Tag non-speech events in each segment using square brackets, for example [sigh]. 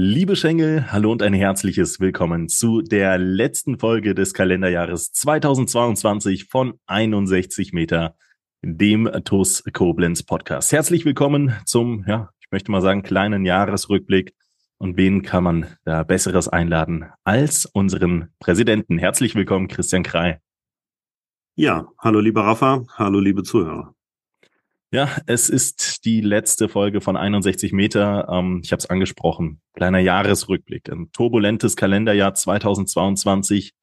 Liebe Schengel, hallo und ein herzliches Willkommen zu der letzten Folge des Kalenderjahres 2022 von 61 Meter, dem TUS Koblenz Podcast. Herzlich willkommen zum, ja, ich möchte mal sagen, kleinen Jahresrückblick. Und wen kann man da Besseres einladen als unseren Präsidenten? Herzlich willkommen, Christian Krei. Ja, hallo lieber Rafa, hallo liebe Zuhörer. Ja, es ist die letzte Folge von 61 Meter. Ähm, ich habe es angesprochen. Kleiner Jahresrückblick. Ein turbulentes Kalenderjahr 2022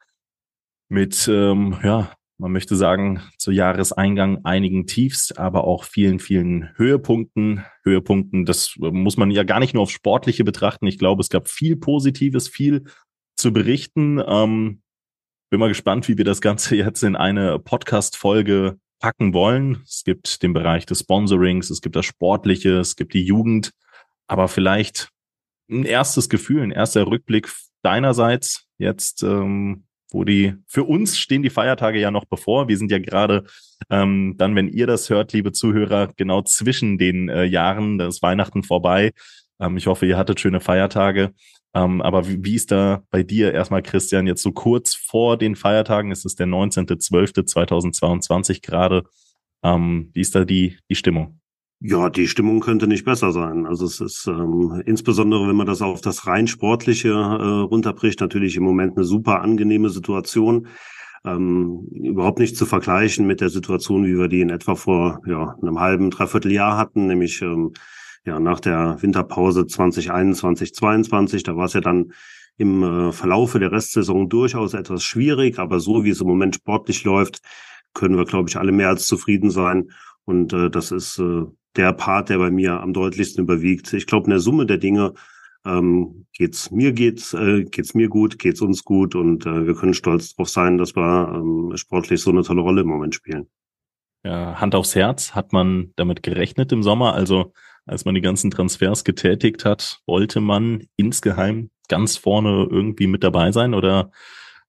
mit, ähm, ja, man möchte sagen, zu Jahreseingang einigen Tiefs, aber auch vielen, vielen Höhepunkten. Höhepunkten, das muss man ja gar nicht nur auf Sportliche betrachten. Ich glaube, es gab viel Positives, viel zu berichten. Ähm, bin mal gespannt, wie wir das Ganze [laughs] jetzt in eine Podcast-Folge packen wollen. Es gibt den Bereich des Sponsorings, es gibt das Sportliche, es gibt die Jugend, aber vielleicht ein erstes Gefühl, ein erster Rückblick deinerseits jetzt, ähm, wo die für uns stehen die Feiertage ja noch bevor. Wir sind ja gerade ähm, dann, wenn ihr das hört, liebe Zuhörer, genau zwischen den äh, Jahren, da ist Weihnachten vorbei. Ähm, ich hoffe, ihr hattet schöne Feiertage. Ähm, aber wie, wie ist da bei dir erstmal, Christian, jetzt so kurz vor den Feiertagen? Es ist der 19.12.2022 gerade. Ähm, wie ist da die, die Stimmung? Ja, die Stimmung könnte nicht besser sein. Also es ist ähm, insbesondere, wenn man das auf das rein sportliche äh, runterbricht, natürlich im Moment eine super angenehme Situation. Ähm, überhaupt nicht zu vergleichen mit der Situation, wie wir die in etwa vor ja, einem halben, dreiviertel Jahr hatten, nämlich ähm, ja, nach der Winterpause 2021, 2022, da war es ja dann im äh, Verlaufe der Restsaison durchaus etwas schwierig, aber so wie es im Moment sportlich läuft, können wir, glaube ich, alle mehr als zufrieden sein. Und äh, das ist äh, der Part, der bei mir am deutlichsten überwiegt. Ich glaube, in der Summe der Dinge ähm, geht's mir geht's äh, geht's mir gut, geht's uns gut und äh, wir können stolz darauf sein, dass wir ähm, sportlich so eine tolle Rolle im Moment spielen. Ja, Hand aufs Herz, hat man damit gerechnet im Sommer? Also als man die ganzen Transfers getätigt hat, wollte man insgeheim ganz vorne irgendwie mit dabei sein oder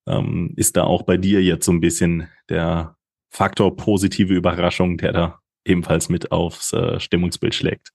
ähm, ist da auch bei dir jetzt so ein bisschen der Faktor positive Überraschung, der da ebenfalls mit aufs äh, Stimmungsbild schlägt?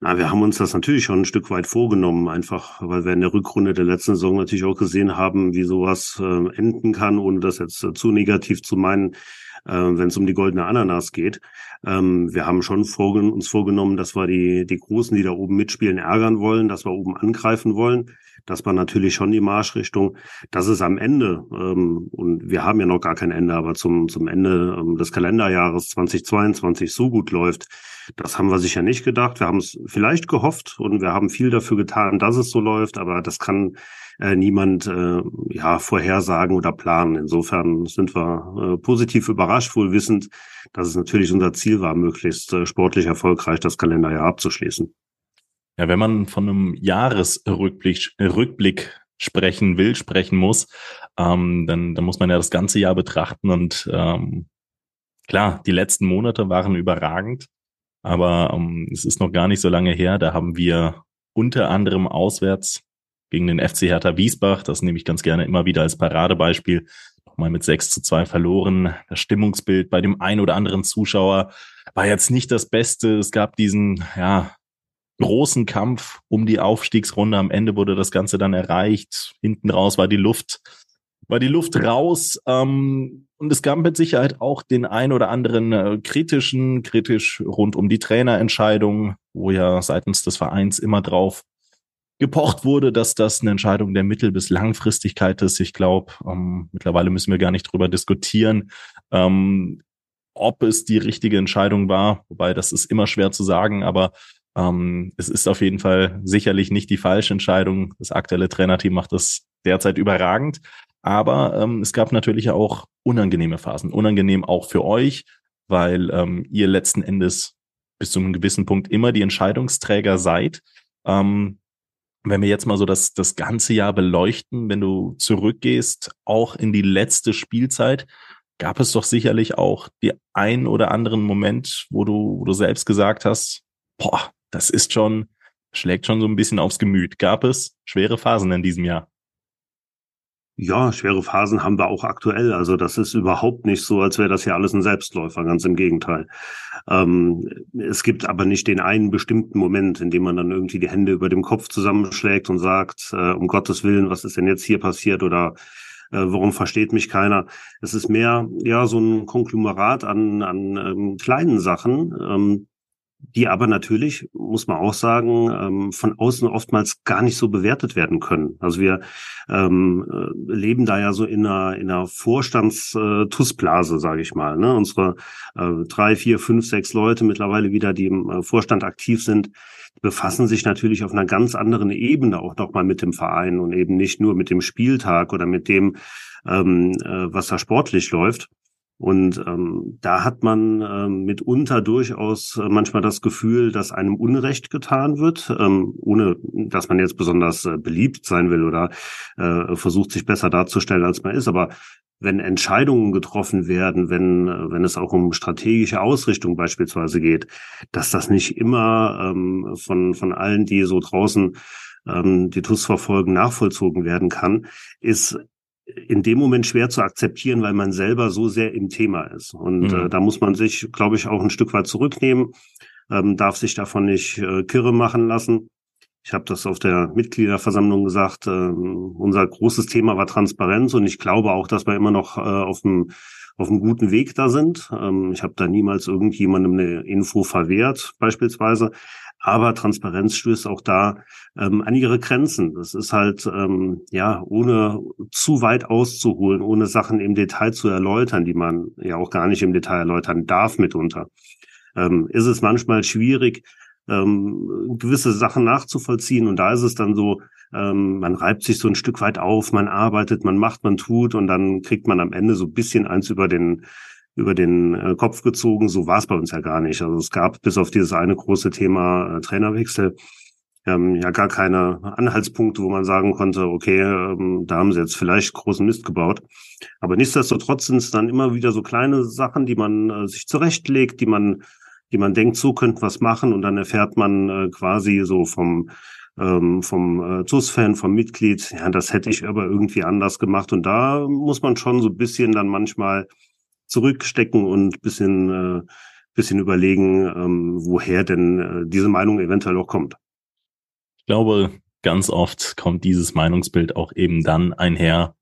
Na, wir haben uns das natürlich schon ein Stück weit vorgenommen, einfach weil wir in der Rückrunde der letzten Saison natürlich auch gesehen haben, wie sowas äh, enden kann, ohne das jetzt äh, zu negativ zu meinen äh, wenn es um die goldene Ananas geht. Ähm, wir haben schon vorgen uns vorgenommen, dass wir die, die Großen, die da oben mitspielen, ärgern wollen, dass wir oben angreifen wollen. Das war natürlich schon die Marschrichtung. Dass es am Ende, ähm, und wir haben ja noch gar kein Ende, aber zum, zum Ende ähm, des Kalenderjahres 2022 so gut läuft, das haben wir sicher nicht gedacht. Wir haben es vielleicht gehofft und wir haben viel dafür getan, dass es so läuft, aber das kann äh, niemand äh, ja vorhersagen oder planen. Insofern sind wir äh, positiv überrascht, wohl wissend, dass es natürlich unser Ziel war, möglichst äh, sportlich erfolgreich das Kalenderjahr abzuschließen. Ja, wenn man von einem Jahresrückblick Rückblick sprechen will, sprechen muss, ähm, dann, dann muss man ja das ganze Jahr betrachten und ähm, klar, die letzten Monate waren überragend, aber ähm, es ist noch gar nicht so lange her. Da haben wir unter anderem auswärts gegen den FC Hertha Wiesbach. Das nehme ich ganz gerne immer wieder als Paradebeispiel. Nochmal mit 6 zu 2 verloren. Das Stimmungsbild bei dem ein oder anderen Zuschauer war jetzt nicht das Beste. Es gab diesen, ja, großen Kampf um die Aufstiegsrunde. Am Ende wurde das Ganze dann erreicht. Hinten raus war die Luft, war die Luft raus. Ähm, und es gab mit Sicherheit auch den ein oder anderen äh, kritischen, kritisch rund um die Trainerentscheidung, wo ja seitens des Vereins immer drauf gepocht wurde, dass das eine Entscheidung der Mittel- bis Langfristigkeit ist. Ich glaube, ähm, mittlerweile müssen wir gar nicht drüber diskutieren, ähm, ob es die richtige Entscheidung war. Wobei das ist immer schwer zu sagen, aber ähm, es ist auf jeden Fall sicherlich nicht die falsche Entscheidung. Das aktuelle Trainerteam macht das derzeit überragend. Aber ähm, es gab natürlich auch unangenehme Phasen. Unangenehm auch für euch, weil ähm, ihr letzten Endes bis zu einem gewissen Punkt immer die Entscheidungsträger seid. Ähm, wenn wir jetzt mal so das, das ganze Jahr beleuchten, wenn du zurückgehst, auch in die letzte Spielzeit, gab es doch sicherlich auch die ein oder anderen Moment, wo du, wo du selbst gesagt hast, boah, das ist schon, schlägt schon so ein bisschen aufs Gemüt. Gab es schwere Phasen in diesem Jahr? Ja, schwere Phasen haben wir auch aktuell. Also das ist überhaupt nicht so, als wäre das ja alles ein Selbstläufer, ganz im Gegenteil. Ähm, es gibt aber nicht den einen bestimmten Moment, in dem man dann irgendwie die Hände über dem Kopf zusammenschlägt und sagt, äh, um Gottes Willen, was ist denn jetzt hier passiert oder äh, warum versteht mich keiner? Es ist mehr ja so ein Konglomerat an, an ähm, kleinen Sachen, ähm, die aber natürlich, muss man auch sagen, ähm, von außen oftmals gar nicht so bewertet werden können. Also wir ähm, äh, leben da ja so in einer, in einer Vorstands-Tussblase, äh, sage ich mal. Ne? Unsere äh, drei, vier, fünf, sechs Leute mittlerweile wieder, die im äh, Vorstand aktiv sind, befassen sich natürlich auf einer ganz anderen Ebene auch nochmal mit dem Verein und eben nicht nur mit dem Spieltag oder mit dem, ähm, äh, was da sportlich läuft. Und ähm, da hat man ähm, mitunter durchaus äh, manchmal das Gefühl, dass einem Unrecht getan wird, ähm, ohne dass man jetzt besonders äh, beliebt sein will oder äh, versucht, sich besser darzustellen, als man ist. Aber wenn Entscheidungen getroffen werden, wenn, äh, wenn es auch um strategische Ausrichtung beispielsweise geht, dass das nicht immer ähm, von, von allen, die so draußen ähm, die TUS verfolgen, nachvollzogen werden kann, ist in dem Moment schwer zu akzeptieren, weil man selber so sehr im Thema ist. Und mhm. äh, da muss man sich, glaube ich, auch ein Stück weit zurücknehmen, ähm, darf sich davon nicht äh, kirre machen lassen. Ich habe das auf der Mitgliederversammlung gesagt. Äh, unser großes Thema war Transparenz und ich glaube auch, dass wir immer noch äh, auf dem auf einem guten Weg da sind. Ähm, ich habe da niemals irgendjemandem eine Info verwehrt, beispielsweise. Aber Transparenz stößt auch da ähm, an ihre Grenzen. Das ist halt, ähm, ja, ohne zu weit auszuholen, ohne Sachen im Detail zu erläutern, die man ja auch gar nicht im Detail erläutern darf mitunter, ähm, ist es manchmal schwierig, ähm, gewisse Sachen nachzuvollziehen. Und da ist es dann so, ähm, man reibt sich so ein Stück weit auf, man arbeitet, man macht, man tut und dann kriegt man am Ende so ein bisschen eins über den über den äh, Kopf gezogen. So war es bei uns ja gar nicht. Also es gab bis auf dieses eine große Thema äh, Trainerwechsel ähm, ja gar keine Anhaltspunkte, wo man sagen konnte, okay, ähm, da haben sie jetzt vielleicht großen Mist gebaut. Aber nichtsdestotrotz sind es dann immer wieder so kleine Sachen, die man äh, sich zurechtlegt, die man, die man denkt, so könnte was machen und dann erfährt man äh, quasi so vom ähm, vom äh, ZUS-Fan, vom Mitglied, ja, das hätte ich aber irgendwie anders gemacht. Und da muss man schon so ein bisschen dann manchmal zurückstecken und bisschen, äh, bisschen überlegen, ähm, woher denn äh, diese Meinung eventuell auch kommt. Ich glaube, ganz oft kommt dieses Meinungsbild auch eben dann einher,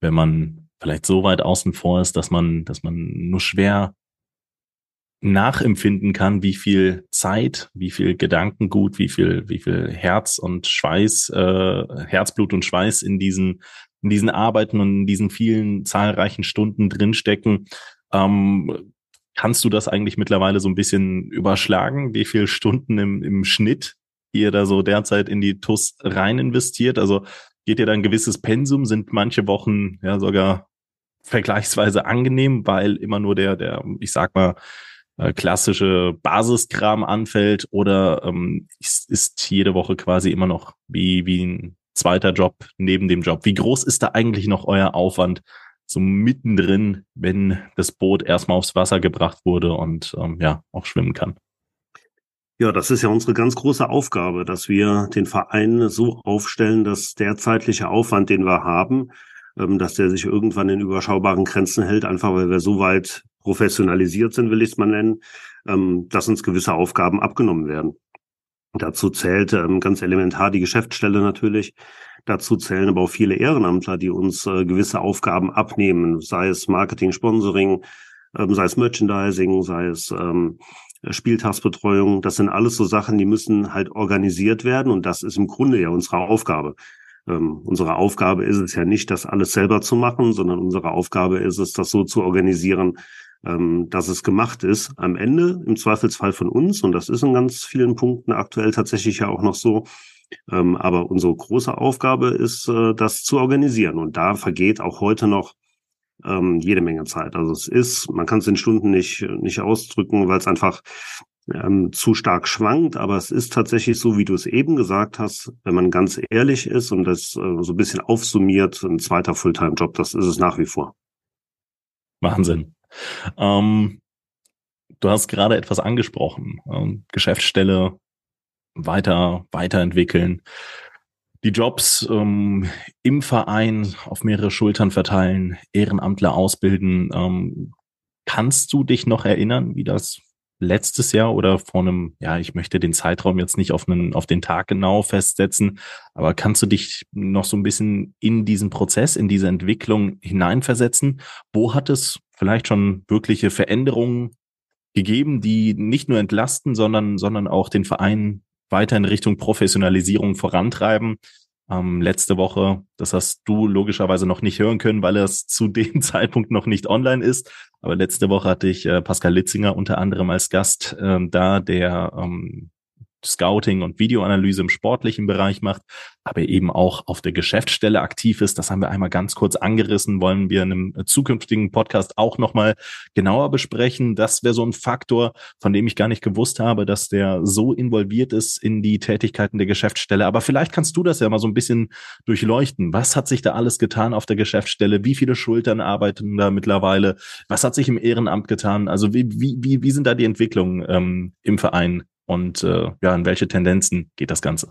wenn man vielleicht so weit außen vor ist, dass man, dass man nur schwer nachempfinden kann, wie viel Zeit, wie viel Gedankengut, wie viel, wie viel Herz und Schweiß, äh, Herzblut und Schweiß in diesen in diesen Arbeiten und in diesen vielen zahlreichen Stunden drinstecken. Ähm, kannst du das eigentlich mittlerweile so ein bisschen überschlagen, wie viele Stunden im, im Schnitt ihr da so derzeit in die TUS rein investiert? Also geht ihr da ein gewisses Pensum? Sind manche Wochen ja sogar vergleichsweise angenehm, weil immer nur der, der, ich sag mal, äh, klassische Basiskram anfällt oder ähm, ist, ist jede Woche quasi immer noch wie, wie ein zweiter Job neben dem Job. Wie groß ist da eigentlich noch euer Aufwand so mittendrin, wenn das Boot erstmal aufs Wasser gebracht wurde und ähm, ja, auch schwimmen kann? Ja, das ist ja unsere ganz große Aufgabe, dass wir den Verein so aufstellen, dass der zeitliche Aufwand, den wir haben, ähm, dass der sich irgendwann in überschaubaren Grenzen hält, einfach weil wir so weit professionalisiert sind, will ich es mal nennen, ähm, dass uns gewisse Aufgaben abgenommen werden. Dazu zählt ähm, ganz elementar die Geschäftsstelle natürlich. Dazu zählen aber auch viele Ehrenamtler, die uns äh, gewisse Aufgaben abnehmen, sei es Marketing, Sponsoring, ähm, sei es Merchandising, sei es ähm, Spieltagsbetreuung. Das sind alles so Sachen, die müssen halt organisiert werden und das ist im Grunde ja unsere Aufgabe. Ähm, unsere Aufgabe ist es ja nicht, das alles selber zu machen, sondern unsere Aufgabe ist es, das so zu organisieren, ähm, dass es gemacht ist. Am Ende im Zweifelsfall von uns, und das ist in ganz vielen Punkten aktuell tatsächlich ja auch noch so. Ähm, aber unsere große Aufgabe ist, äh, das zu organisieren. Und da vergeht auch heute noch ähm, jede Menge Zeit. Also es ist, man kann es in Stunden nicht, nicht ausdrücken, weil es einfach ähm, zu stark schwankt, aber es ist tatsächlich so, wie du es eben gesagt hast, wenn man ganz ehrlich ist und das äh, so ein bisschen aufsummiert, ein zweiter Fulltime-Job, das ist es nach wie vor. Wahnsinn. Ähm, du hast gerade etwas angesprochen, ähm, Geschäftsstelle weiter, weiterentwickeln, die Jobs ähm, im Verein auf mehrere Schultern verteilen, Ehrenamtler ausbilden. Ähm, kannst du dich noch erinnern, wie das letztes Jahr oder vor einem, ja, ich möchte den Zeitraum jetzt nicht auf, einen, auf den Tag genau festsetzen, aber kannst du dich noch so ein bisschen in diesen Prozess, in diese Entwicklung hineinversetzen? Wo hat es vielleicht schon wirkliche Veränderungen gegeben, die nicht nur entlasten, sondern, sondern auch den Verein weiter in Richtung Professionalisierung vorantreiben? ähm, letzte Woche. Das hast du logischerweise noch nicht hören können, weil es zu [laughs] dem Zeitpunkt noch nicht online ist. Aber letzte Woche hatte ich äh, Pascal Litzinger unter anderem als Gast ähm, da, der ähm, Scouting und Videoanalyse im sportlichen Bereich macht, aber eben auch auf der Geschäftsstelle aktiv ist. Das haben wir einmal ganz kurz angerissen, wollen wir in einem zukünftigen Podcast auch nochmal genauer besprechen. Das wäre so ein Faktor, von dem ich gar nicht gewusst habe, dass der so involviert ist in die Tätigkeiten der Geschäftsstelle. Aber vielleicht kannst du das ja mal so ein bisschen durchleuchten. Was hat sich da alles getan auf der Geschäftsstelle? Wie viele Schultern arbeiten da mittlerweile? Was hat sich im Ehrenamt getan? Also wie, wie, wie, wie sind da die Entwicklungen ähm, im Verein und äh, ja, in welche Tendenzen geht das Ganze?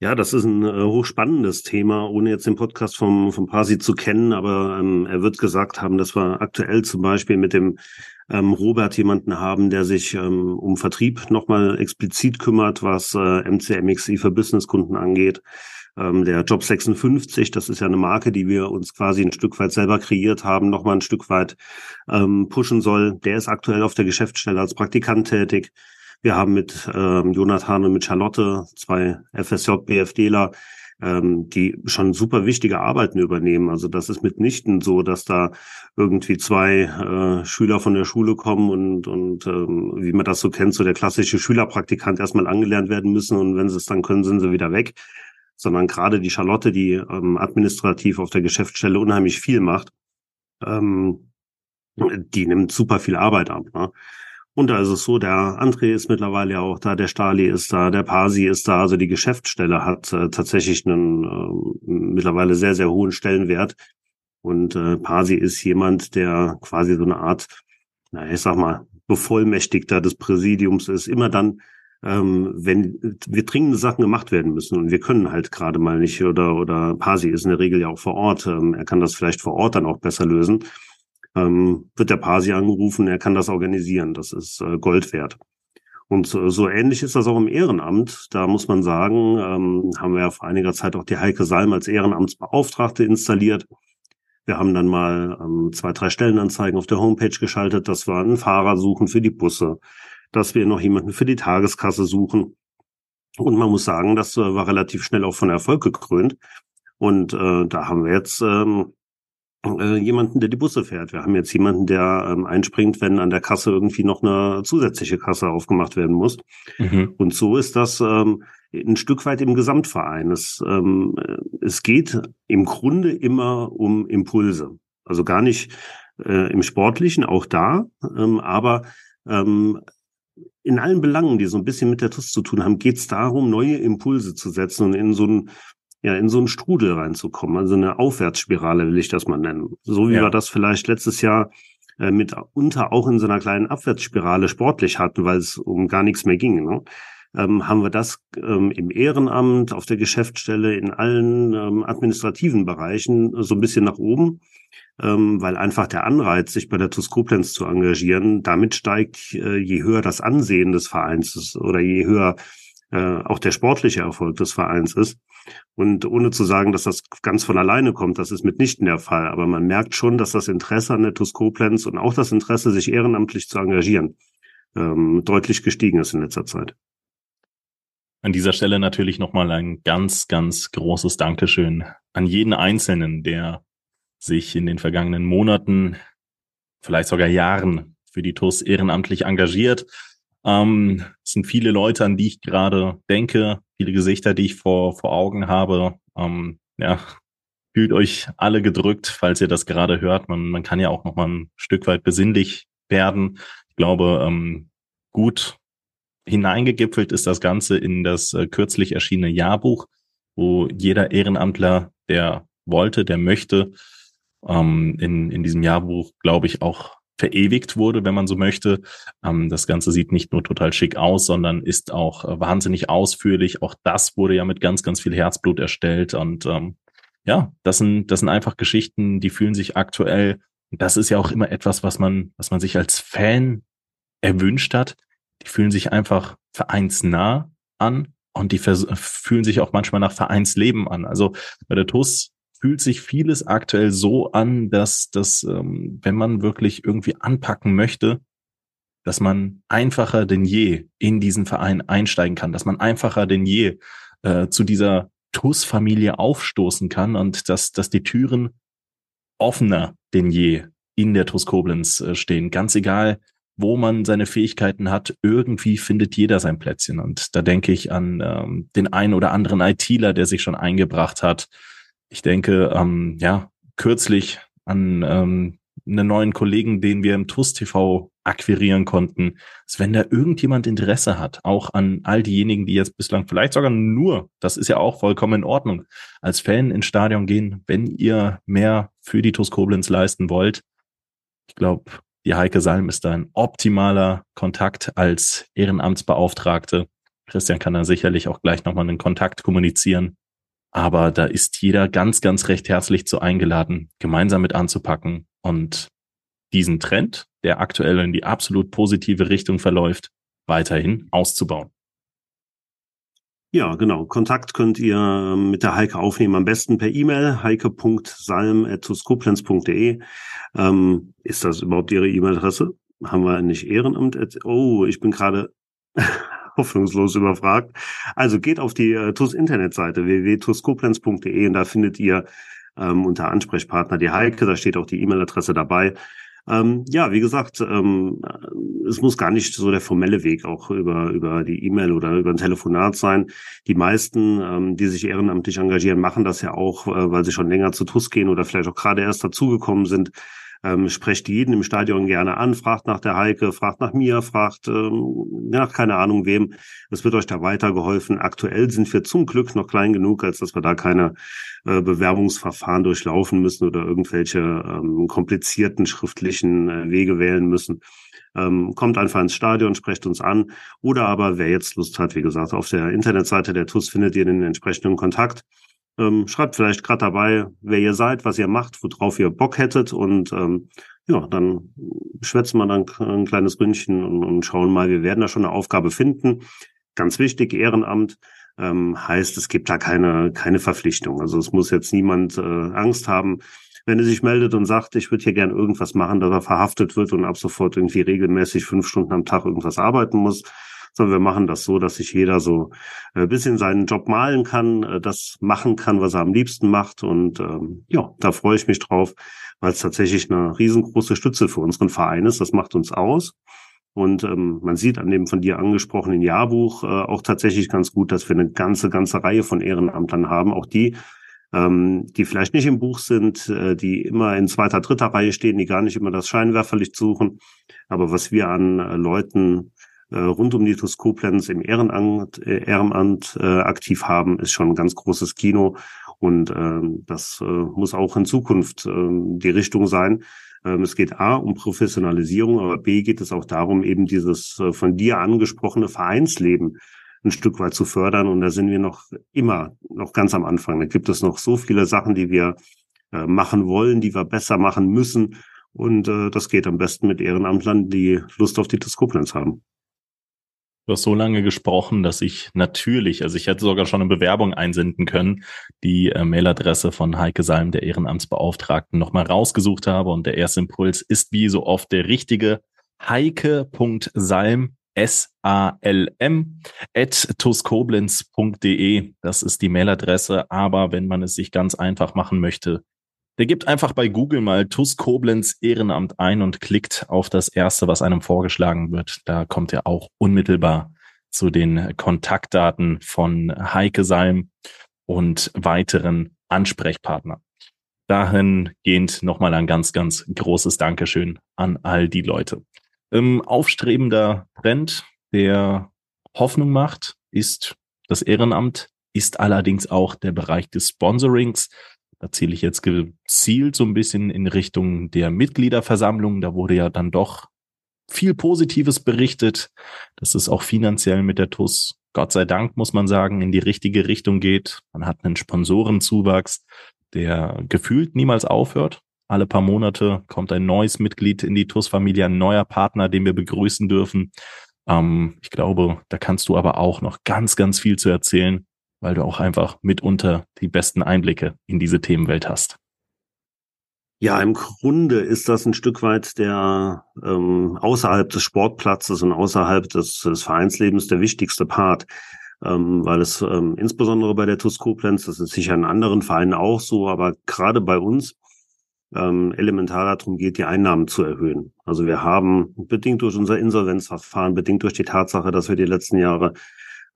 Ja, das ist ein äh, hochspannendes Thema, ohne jetzt den Podcast vom, vom Pasi zu kennen, aber ähm, er wird gesagt haben, dass wir aktuell zum Beispiel mit dem ähm, Robert jemanden haben, der sich ähm, um Vertrieb nochmal explizit kümmert, was äh, MCMXI für Businesskunden angeht. Ähm, der Job 56, das ist ja eine Marke, die wir uns quasi ein Stück weit selber kreiert haben, nochmal ein Stück weit ähm, pushen soll. Der ist aktuell auf der Geschäftsstelle als Praktikant tätig. Wir haben mit ähm, Jonathan und mit Charlotte zwei FSJ-BFDler, ähm, die schon super wichtige Arbeiten übernehmen. Also das ist mitnichten so, dass da irgendwie zwei äh, Schüler von der Schule kommen und, und ähm, wie man das so kennt, so der klassische Schülerpraktikant erstmal angelernt werden müssen und wenn sie es dann können, sind sie wieder weg sondern gerade die Charlotte, die ähm, administrativ auf der Geschäftsstelle unheimlich viel macht, ähm, die nimmt super viel Arbeit ab. Ne? Und da ist es so, der André ist mittlerweile ja auch da, der Stali ist da, der Pasi ist da. Also die Geschäftsstelle hat äh, tatsächlich einen äh, mittlerweile sehr, sehr hohen Stellenwert. Und äh, Pasi ist jemand, der quasi so eine Art, na, ich sag mal, Bevollmächtigter des Präsidiums ist, immer dann, ähm, wenn wir dringende Sachen gemacht werden müssen und wir können halt gerade mal nicht oder oder Pasi ist in der Regel ja auch vor Ort, ähm, er kann das vielleicht vor Ort dann auch besser lösen, ähm, wird der Pasi angerufen, er kann das organisieren, das ist äh, Gold wert. Und so, so ähnlich ist das auch im Ehrenamt. Da muss man sagen, ähm, haben wir ja vor einiger Zeit auch die Heike Salm als Ehrenamtsbeauftragte installiert. Wir haben dann mal ähm, zwei, drei Stellenanzeigen auf der Homepage geschaltet. Das war ein Fahrer suchen für die Busse dass wir noch jemanden für die Tageskasse suchen. Und man muss sagen, das äh, war relativ schnell auch von Erfolg gekrönt. Und äh, da haben wir jetzt ähm, äh, jemanden, der die Busse fährt. Wir haben jetzt jemanden, der ähm, einspringt, wenn an der Kasse irgendwie noch eine zusätzliche Kasse aufgemacht werden muss. Mhm. Und so ist das ähm, ein Stück weit im Gesamtverein. Es, ähm, es geht im Grunde immer um Impulse. Also gar nicht äh, im Sportlichen, auch da, ähm, aber ähm, in allen Belangen, die so ein bisschen mit der TUS zu tun haben, geht es darum, neue Impulse zu setzen und in so ein ja, in so einen Strudel reinzukommen, also eine Aufwärtsspirale will ich das mal nennen. So wie ja. wir das vielleicht letztes Jahr äh, mitunter auch in so einer kleinen Abwärtsspirale sportlich hatten, weil es um gar nichts mehr ging. Ne? Ähm, haben wir das ähm, im Ehrenamt, auf der Geschäftsstelle, in allen ähm, administrativen Bereichen so ein bisschen nach oben ähm, weil einfach der Anreiz, sich bei der TuS Koblenz zu engagieren, damit steigt, äh, je höher das Ansehen des Vereins ist oder je höher äh, auch der sportliche Erfolg des Vereins ist. Und ohne zu sagen, dass das ganz von alleine kommt, das ist mitnichten der Fall. Aber man merkt schon, dass das Interesse an der TuS Koblenz und auch das Interesse, sich ehrenamtlich zu engagieren, ähm, deutlich gestiegen ist in letzter Zeit. An dieser Stelle natürlich nochmal ein ganz, ganz großes Dankeschön an jeden Einzelnen, der sich in den vergangenen Monaten, vielleicht sogar Jahren für die TUS ehrenamtlich engagiert. Ähm, es sind viele Leute, an die ich gerade denke, viele Gesichter, die ich vor, vor Augen habe. Ähm, ja, fühlt euch alle gedrückt, falls ihr das gerade hört. Man, man kann ja auch noch mal ein Stück weit besinnlich werden. Ich glaube, ähm, gut hineingegipfelt ist das Ganze in das äh, kürzlich erschienene Jahrbuch, wo jeder Ehrenamtler, der wollte, der möchte, ähm, in, in diesem Jahrbuch, glaube ich, auch verewigt wurde, wenn man so möchte. Ähm, das Ganze sieht nicht nur total schick aus, sondern ist auch äh, wahnsinnig ausführlich. Auch das wurde ja mit ganz, ganz viel Herzblut erstellt. Und ähm, ja, das sind, das sind einfach Geschichten, die fühlen sich aktuell. Das ist ja auch immer etwas, was man, was man sich als Fan erwünscht hat. Die fühlen sich einfach vereinsnah an und die fühlen sich auch manchmal nach Vereinsleben an. Also bei der TUS fühlt sich vieles aktuell so an, dass, dass ähm, wenn man wirklich irgendwie anpacken möchte, dass man einfacher denn je in diesen Verein einsteigen kann, dass man einfacher denn je äh, zu dieser TUS-Familie aufstoßen kann und dass, dass die Türen offener denn je in der TUS Koblenz äh, stehen. Ganz egal, wo man seine Fähigkeiten hat, irgendwie findet jeder sein Plätzchen. Und da denke ich an ähm, den einen oder anderen ITler, der sich schon eingebracht hat, ich denke, ähm, ja, kürzlich an ähm, einen neuen Kollegen, den wir im TUS TV akquirieren konnten, dass wenn da irgendjemand Interesse hat, auch an all diejenigen, die jetzt bislang vielleicht sogar nur, das ist ja auch vollkommen in Ordnung, als Fan ins Stadion gehen, wenn ihr mehr für die TUS Koblenz leisten wollt. Ich glaube, die Heike Salm ist da ein optimaler Kontakt als Ehrenamtsbeauftragte. Christian kann da sicherlich auch gleich nochmal einen Kontakt kommunizieren. Aber da ist jeder ganz, ganz recht herzlich zu eingeladen, gemeinsam mit anzupacken und diesen Trend, der aktuell in die absolut positive Richtung verläuft, weiterhin auszubauen. Ja, genau. Kontakt könnt ihr ähm, mit der Heike aufnehmen, am besten per E-Mail, heike.salm.tuskoplenz.de. Ähm, ist das überhaupt Ihre E-Mail-Adresse? Haben wir nicht Ehrenamt? Oh, ich bin gerade [laughs] hoffnungslos überfragt. Also geht auf die äh, TUS Internetseite www.tuskoblenz.de und da findet ihr ähm, unter Ansprechpartner die Heike, da steht auch die E-Mail-Adresse dabei. Ähm, ja, wie gesagt, ähm, es muss gar nicht so der formelle Weg auch über, über die E-Mail oder über ein Telefonat sein. Die meisten, ähm, die sich ehrenamtlich engagieren, machen das ja auch, äh, weil sie schon länger zu TUS gehen oder vielleicht auch gerade erst dazugekommen sind ähm, sprecht jeden im Stadion gerne an, fragt nach der Heike, fragt nach mir, fragt ähm, nach keine Ahnung wem. Es wird euch da weitergeholfen. Aktuell sind wir zum Glück noch klein genug, als dass wir da keine äh, Bewerbungsverfahren durchlaufen müssen oder irgendwelche ähm, komplizierten schriftlichen äh, Wege wählen müssen. Ähm, kommt einfach ins Stadion, sprecht uns an. Oder aber, wer jetzt Lust hat, wie gesagt, auf der Internetseite der TUS findet ihr den entsprechenden Kontakt. Ähm, schreibt vielleicht gerade dabei, wer ihr seid, was ihr macht, worauf ihr Bock hättet und ähm, ja, dann schwätzen wir dann ein kleines Ründchen und, und schauen mal, wir werden da schon eine Aufgabe finden. Ganz wichtig, Ehrenamt ähm, heißt, es gibt da keine, keine Verpflichtung. Also es muss jetzt niemand äh, Angst haben, wenn er sich meldet und sagt, ich würde hier gern irgendwas machen, dass er verhaftet wird und ab sofort irgendwie regelmäßig fünf Stunden am Tag irgendwas arbeiten muss sondern wir machen das so, dass sich jeder so ein äh, bisschen seinen Job malen kann, äh, das machen kann, was er am liebsten macht. Und ähm, ja, da freue ich mich drauf, weil es tatsächlich eine riesengroße Stütze für unseren Verein ist. Das macht uns aus. Und ähm, man sieht an dem von dir angesprochenen Jahrbuch äh, auch tatsächlich ganz gut, dass wir eine ganze, ganze Reihe von Ehrenamtern haben. Auch die, ähm, die vielleicht nicht im Buch sind, äh, die immer in zweiter, dritter Reihe stehen, die gar nicht immer das Scheinwerferlicht suchen. Aber was wir an äh, Leuten rund um die TUS Koblenz im Ehrenamt, äh, Ehrenamt äh, aktiv haben, ist schon ein ganz großes Kino. Und äh, das äh, muss auch in Zukunft äh, die Richtung sein. Ähm, es geht A um Professionalisierung, aber B geht es auch darum, eben dieses äh, von dir angesprochene Vereinsleben ein Stück weit zu fördern. Und da sind wir noch immer noch ganz am Anfang. Da gibt es noch so viele Sachen, die wir äh, machen wollen, die wir besser machen müssen. Und äh, das geht am besten mit Ehrenamtlern, die Lust auf die Diskoplenz haben. Du hast so lange gesprochen, dass ich natürlich, also ich hätte sogar schon eine Bewerbung einsenden können, die äh, Mailadresse von Heike Salm, der Ehrenamtsbeauftragten, nochmal rausgesucht habe. Und der erste Impuls ist wie so oft der richtige. Heike.salm, S-A-L-M, at tuskoblenz.de. Das ist die Mailadresse. Aber wenn man es sich ganz einfach machen möchte, der gibt einfach bei Google mal TUS Koblenz Ehrenamt ein und klickt auf das erste, was einem vorgeschlagen wird. Da kommt er auch unmittelbar zu den Kontaktdaten von Heike Salm und weiteren Ansprechpartnern. Dahingehend nochmal ein ganz, ganz großes Dankeschön an all die Leute. Ähm, aufstrebender Trend, der Hoffnung macht, ist das Ehrenamt, ist allerdings auch der Bereich des Sponsorings. Da ziele ich jetzt gezielt so ein bisschen in Richtung der Mitgliederversammlung. Da wurde ja dann doch viel Positives berichtet, dass es auch finanziell mit der TUS, Gott sei Dank, muss man sagen, in die richtige Richtung geht. Man hat einen Sponsorenzuwachs, der gefühlt niemals aufhört. Alle paar Monate kommt ein neues Mitglied in die TUS-Familie, ein neuer Partner, den wir begrüßen dürfen. Ähm, ich glaube, da kannst du aber auch noch ganz, ganz viel zu erzählen, weil du auch einfach mitunter die besten Einblicke in diese Themenwelt hast. Ja, im Grunde ist das ein Stück weit der ähm, außerhalb des Sportplatzes und außerhalb des, des Vereinslebens der wichtigste Part, ähm, weil es ähm, insbesondere bei der TuS Koblenz, das ist sicher in anderen Vereinen auch so, aber gerade bei uns ähm, elementar darum geht, die Einnahmen zu erhöhen. Also wir haben bedingt durch unser Insolvenzverfahren, bedingt durch die Tatsache, dass wir die letzten Jahre,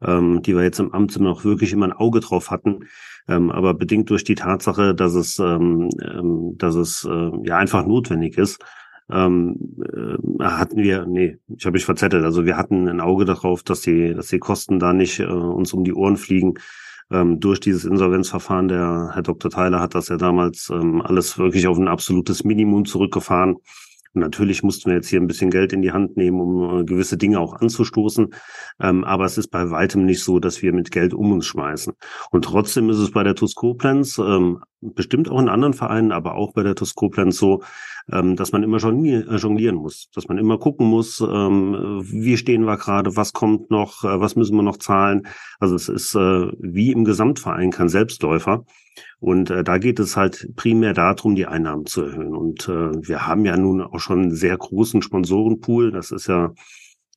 ähm, die wir jetzt im Amt noch wirklich immer ein Auge drauf hatten, ähm, aber bedingt durch die Tatsache, dass es, ähm, ähm, dass es äh, ja einfach notwendig ist, ähm, äh, hatten wir, nee, ich habe mich verzettelt. Also wir hatten ein Auge darauf, dass die, dass die Kosten da nicht äh, uns um die Ohren fliegen ähm, durch dieses Insolvenzverfahren. Der Herr Dr. Theiler hat das ja damals ähm, alles wirklich auf ein absolutes Minimum zurückgefahren. Und natürlich mussten wir jetzt hier ein bisschen Geld in die Hand nehmen, um äh, gewisse Dinge auch anzustoßen. Ähm, aber es ist bei weitem nicht so, dass wir mit Geld um uns schmeißen. Und trotzdem ist es bei der TuS Koblenz, ähm, bestimmt auch in anderen Vereinen, aber auch bei der TuS Koblenz so, ähm, dass man immer äh, jonglieren muss, dass man immer gucken muss, ähm, wie stehen wir gerade, was kommt noch, äh, was müssen wir noch zahlen. Also es ist äh, wie im Gesamtverein kein Selbstläufer. Und äh, da geht es halt primär darum, die Einnahmen zu erhöhen. Und äh, wir haben ja nun auch schon einen sehr großen Sponsorenpool. Das ist ja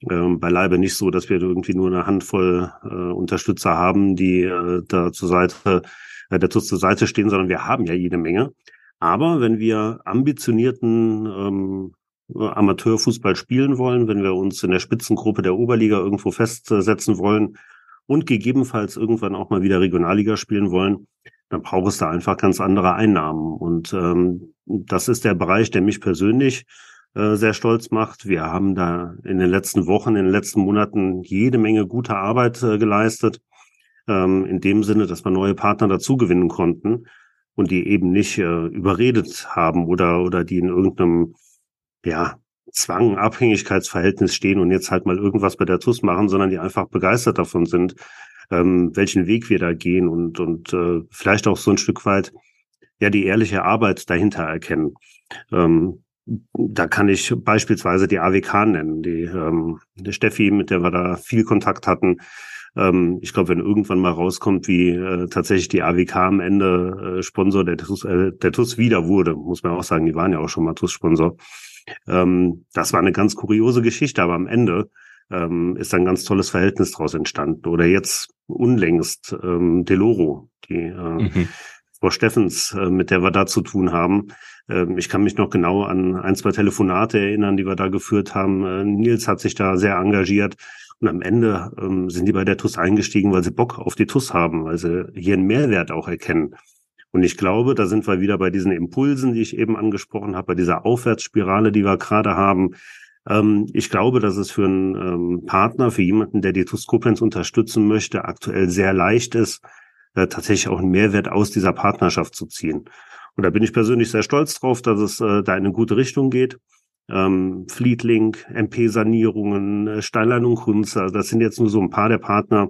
äh, beileibe nicht so, dass wir irgendwie nur eine Handvoll äh, Unterstützer haben, die äh, da zur Seite, äh, dazu zur Seite stehen, sondern wir haben ja jede Menge. Aber wenn wir ambitionierten ähm, Amateurfußball spielen wollen, wenn wir uns in der Spitzengruppe der Oberliga irgendwo festsetzen wollen und gegebenenfalls irgendwann auch mal wieder Regionalliga spielen wollen, dann braucht es da einfach ganz andere Einnahmen. Und ähm, das ist der Bereich, der mich persönlich äh, sehr stolz macht. Wir haben da in den letzten Wochen, in den letzten Monaten jede Menge gute Arbeit äh, geleistet. Ähm, in dem Sinne, dass wir neue Partner dazu gewinnen konnten und die eben nicht äh, überredet haben oder, oder die in irgendeinem, ja, Zwang, Abhängigkeitsverhältnis stehen und jetzt halt mal irgendwas bei der TUS machen, sondern die einfach begeistert davon sind, ähm, welchen Weg wir da gehen und, und äh, vielleicht auch so ein Stück weit ja die ehrliche Arbeit dahinter erkennen. Ähm, da kann ich beispielsweise die AWK nennen, die, ähm, die Steffi, mit der wir da viel Kontakt hatten. Ähm, ich glaube, wenn irgendwann mal rauskommt, wie äh, tatsächlich die AWK am Ende äh, Sponsor der TUS, äh, der TUS wieder wurde, muss man auch sagen, die waren ja auch schon mal TUS-Sponsor. Ähm, das war eine ganz kuriose Geschichte, aber am Ende ähm, ist ein ganz tolles Verhältnis daraus entstanden. Oder jetzt unlängst ähm, Deloro, die äh, mhm. Frau Steffens, äh, mit der wir da zu tun haben. Ähm, ich kann mich noch genau an ein, zwei Telefonate erinnern, die wir da geführt haben. Äh, Nils hat sich da sehr engagiert. Und am Ende ähm, sind die bei der TUS eingestiegen, weil sie Bock auf die TUS haben, weil sie hier einen Mehrwert auch erkennen. Und ich glaube, da sind wir wieder bei diesen Impulsen, die ich eben angesprochen habe, bei dieser Aufwärtsspirale, die wir gerade haben. Ähm, ich glaube, dass es für einen ähm, Partner, für jemanden, der die TUS Koblenz unterstützen möchte, aktuell sehr leicht ist, äh, tatsächlich auch einen Mehrwert aus dieser Partnerschaft zu ziehen. Und da bin ich persönlich sehr stolz drauf, dass es äh, da in eine gute Richtung geht. Ähm, Fleetlink, MP-Sanierungen, äh, Steinlein und Kunze, also das sind jetzt nur so ein paar der Partner,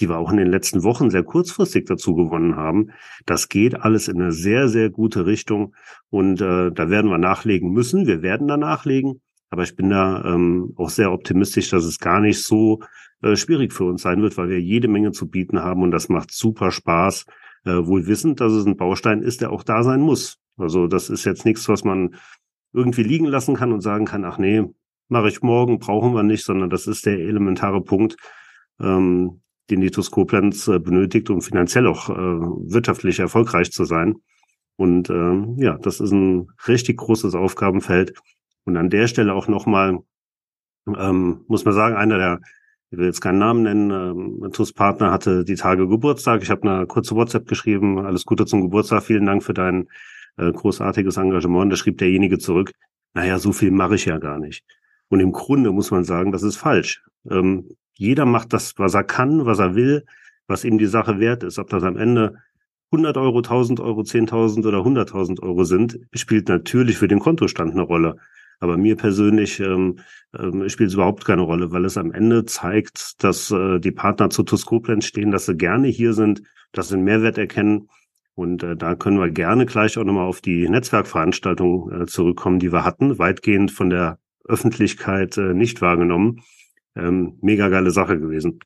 die wir auch in den letzten Wochen sehr kurzfristig dazu gewonnen haben. Das geht alles in eine sehr, sehr gute Richtung und äh, da werden wir nachlegen müssen. Wir werden da nachlegen. Aber ich bin da ähm, auch sehr optimistisch, dass es gar nicht so äh, schwierig für uns sein wird, weil wir jede Menge zu bieten haben und das macht super Spaß, äh, wohl wissend, dass es ein Baustein ist, der auch da sein muss. Also das ist jetzt nichts, was man irgendwie liegen lassen kann und sagen kann, ach nee, mache ich morgen, brauchen wir nicht, sondern das ist der elementare Punkt, ähm, den die Koblenz äh, benötigt, um finanziell auch äh, wirtschaftlich erfolgreich zu sein. Und äh, ja, das ist ein richtig großes Aufgabenfeld, und an der Stelle auch nochmal, ähm, muss man sagen, einer der, ich will jetzt keinen Namen nennen, ähm, TUS-Partner hatte die Tage Geburtstag. Ich habe eine kurze WhatsApp geschrieben, alles Gute zum Geburtstag, vielen Dank für dein äh, großartiges Engagement. Da schrieb derjenige zurück, naja, so viel mache ich ja gar nicht. Und im Grunde muss man sagen, das ist falsch. Ähm, jeder macht das, was er kann, was er will, was ihm die Sache wert ist. Ob das am Ende 100 Euro, 1000 Euro, 10.000 oder 100.000 Euro sind, spielt natürlich für den Kontostand eine Rolle. Aber mir persönlich ähm, ähm, spielt es überhaupt keine Rolle, weil es am Ende zeigt, dass äh, die Partner zu Toskoplenz stehen, dass sie gerne hier sind, dass sie einen Mehrwert erkennen. Und äh, da können wir gerne gleich auch nochmal auf die Netzwerkveranstaltung äh, zurückkommen, die wir hatten, weitgehend von der Öffentlichkeit äh, nicht wahrgenommen. Ähm, mega geile Sache gewesen.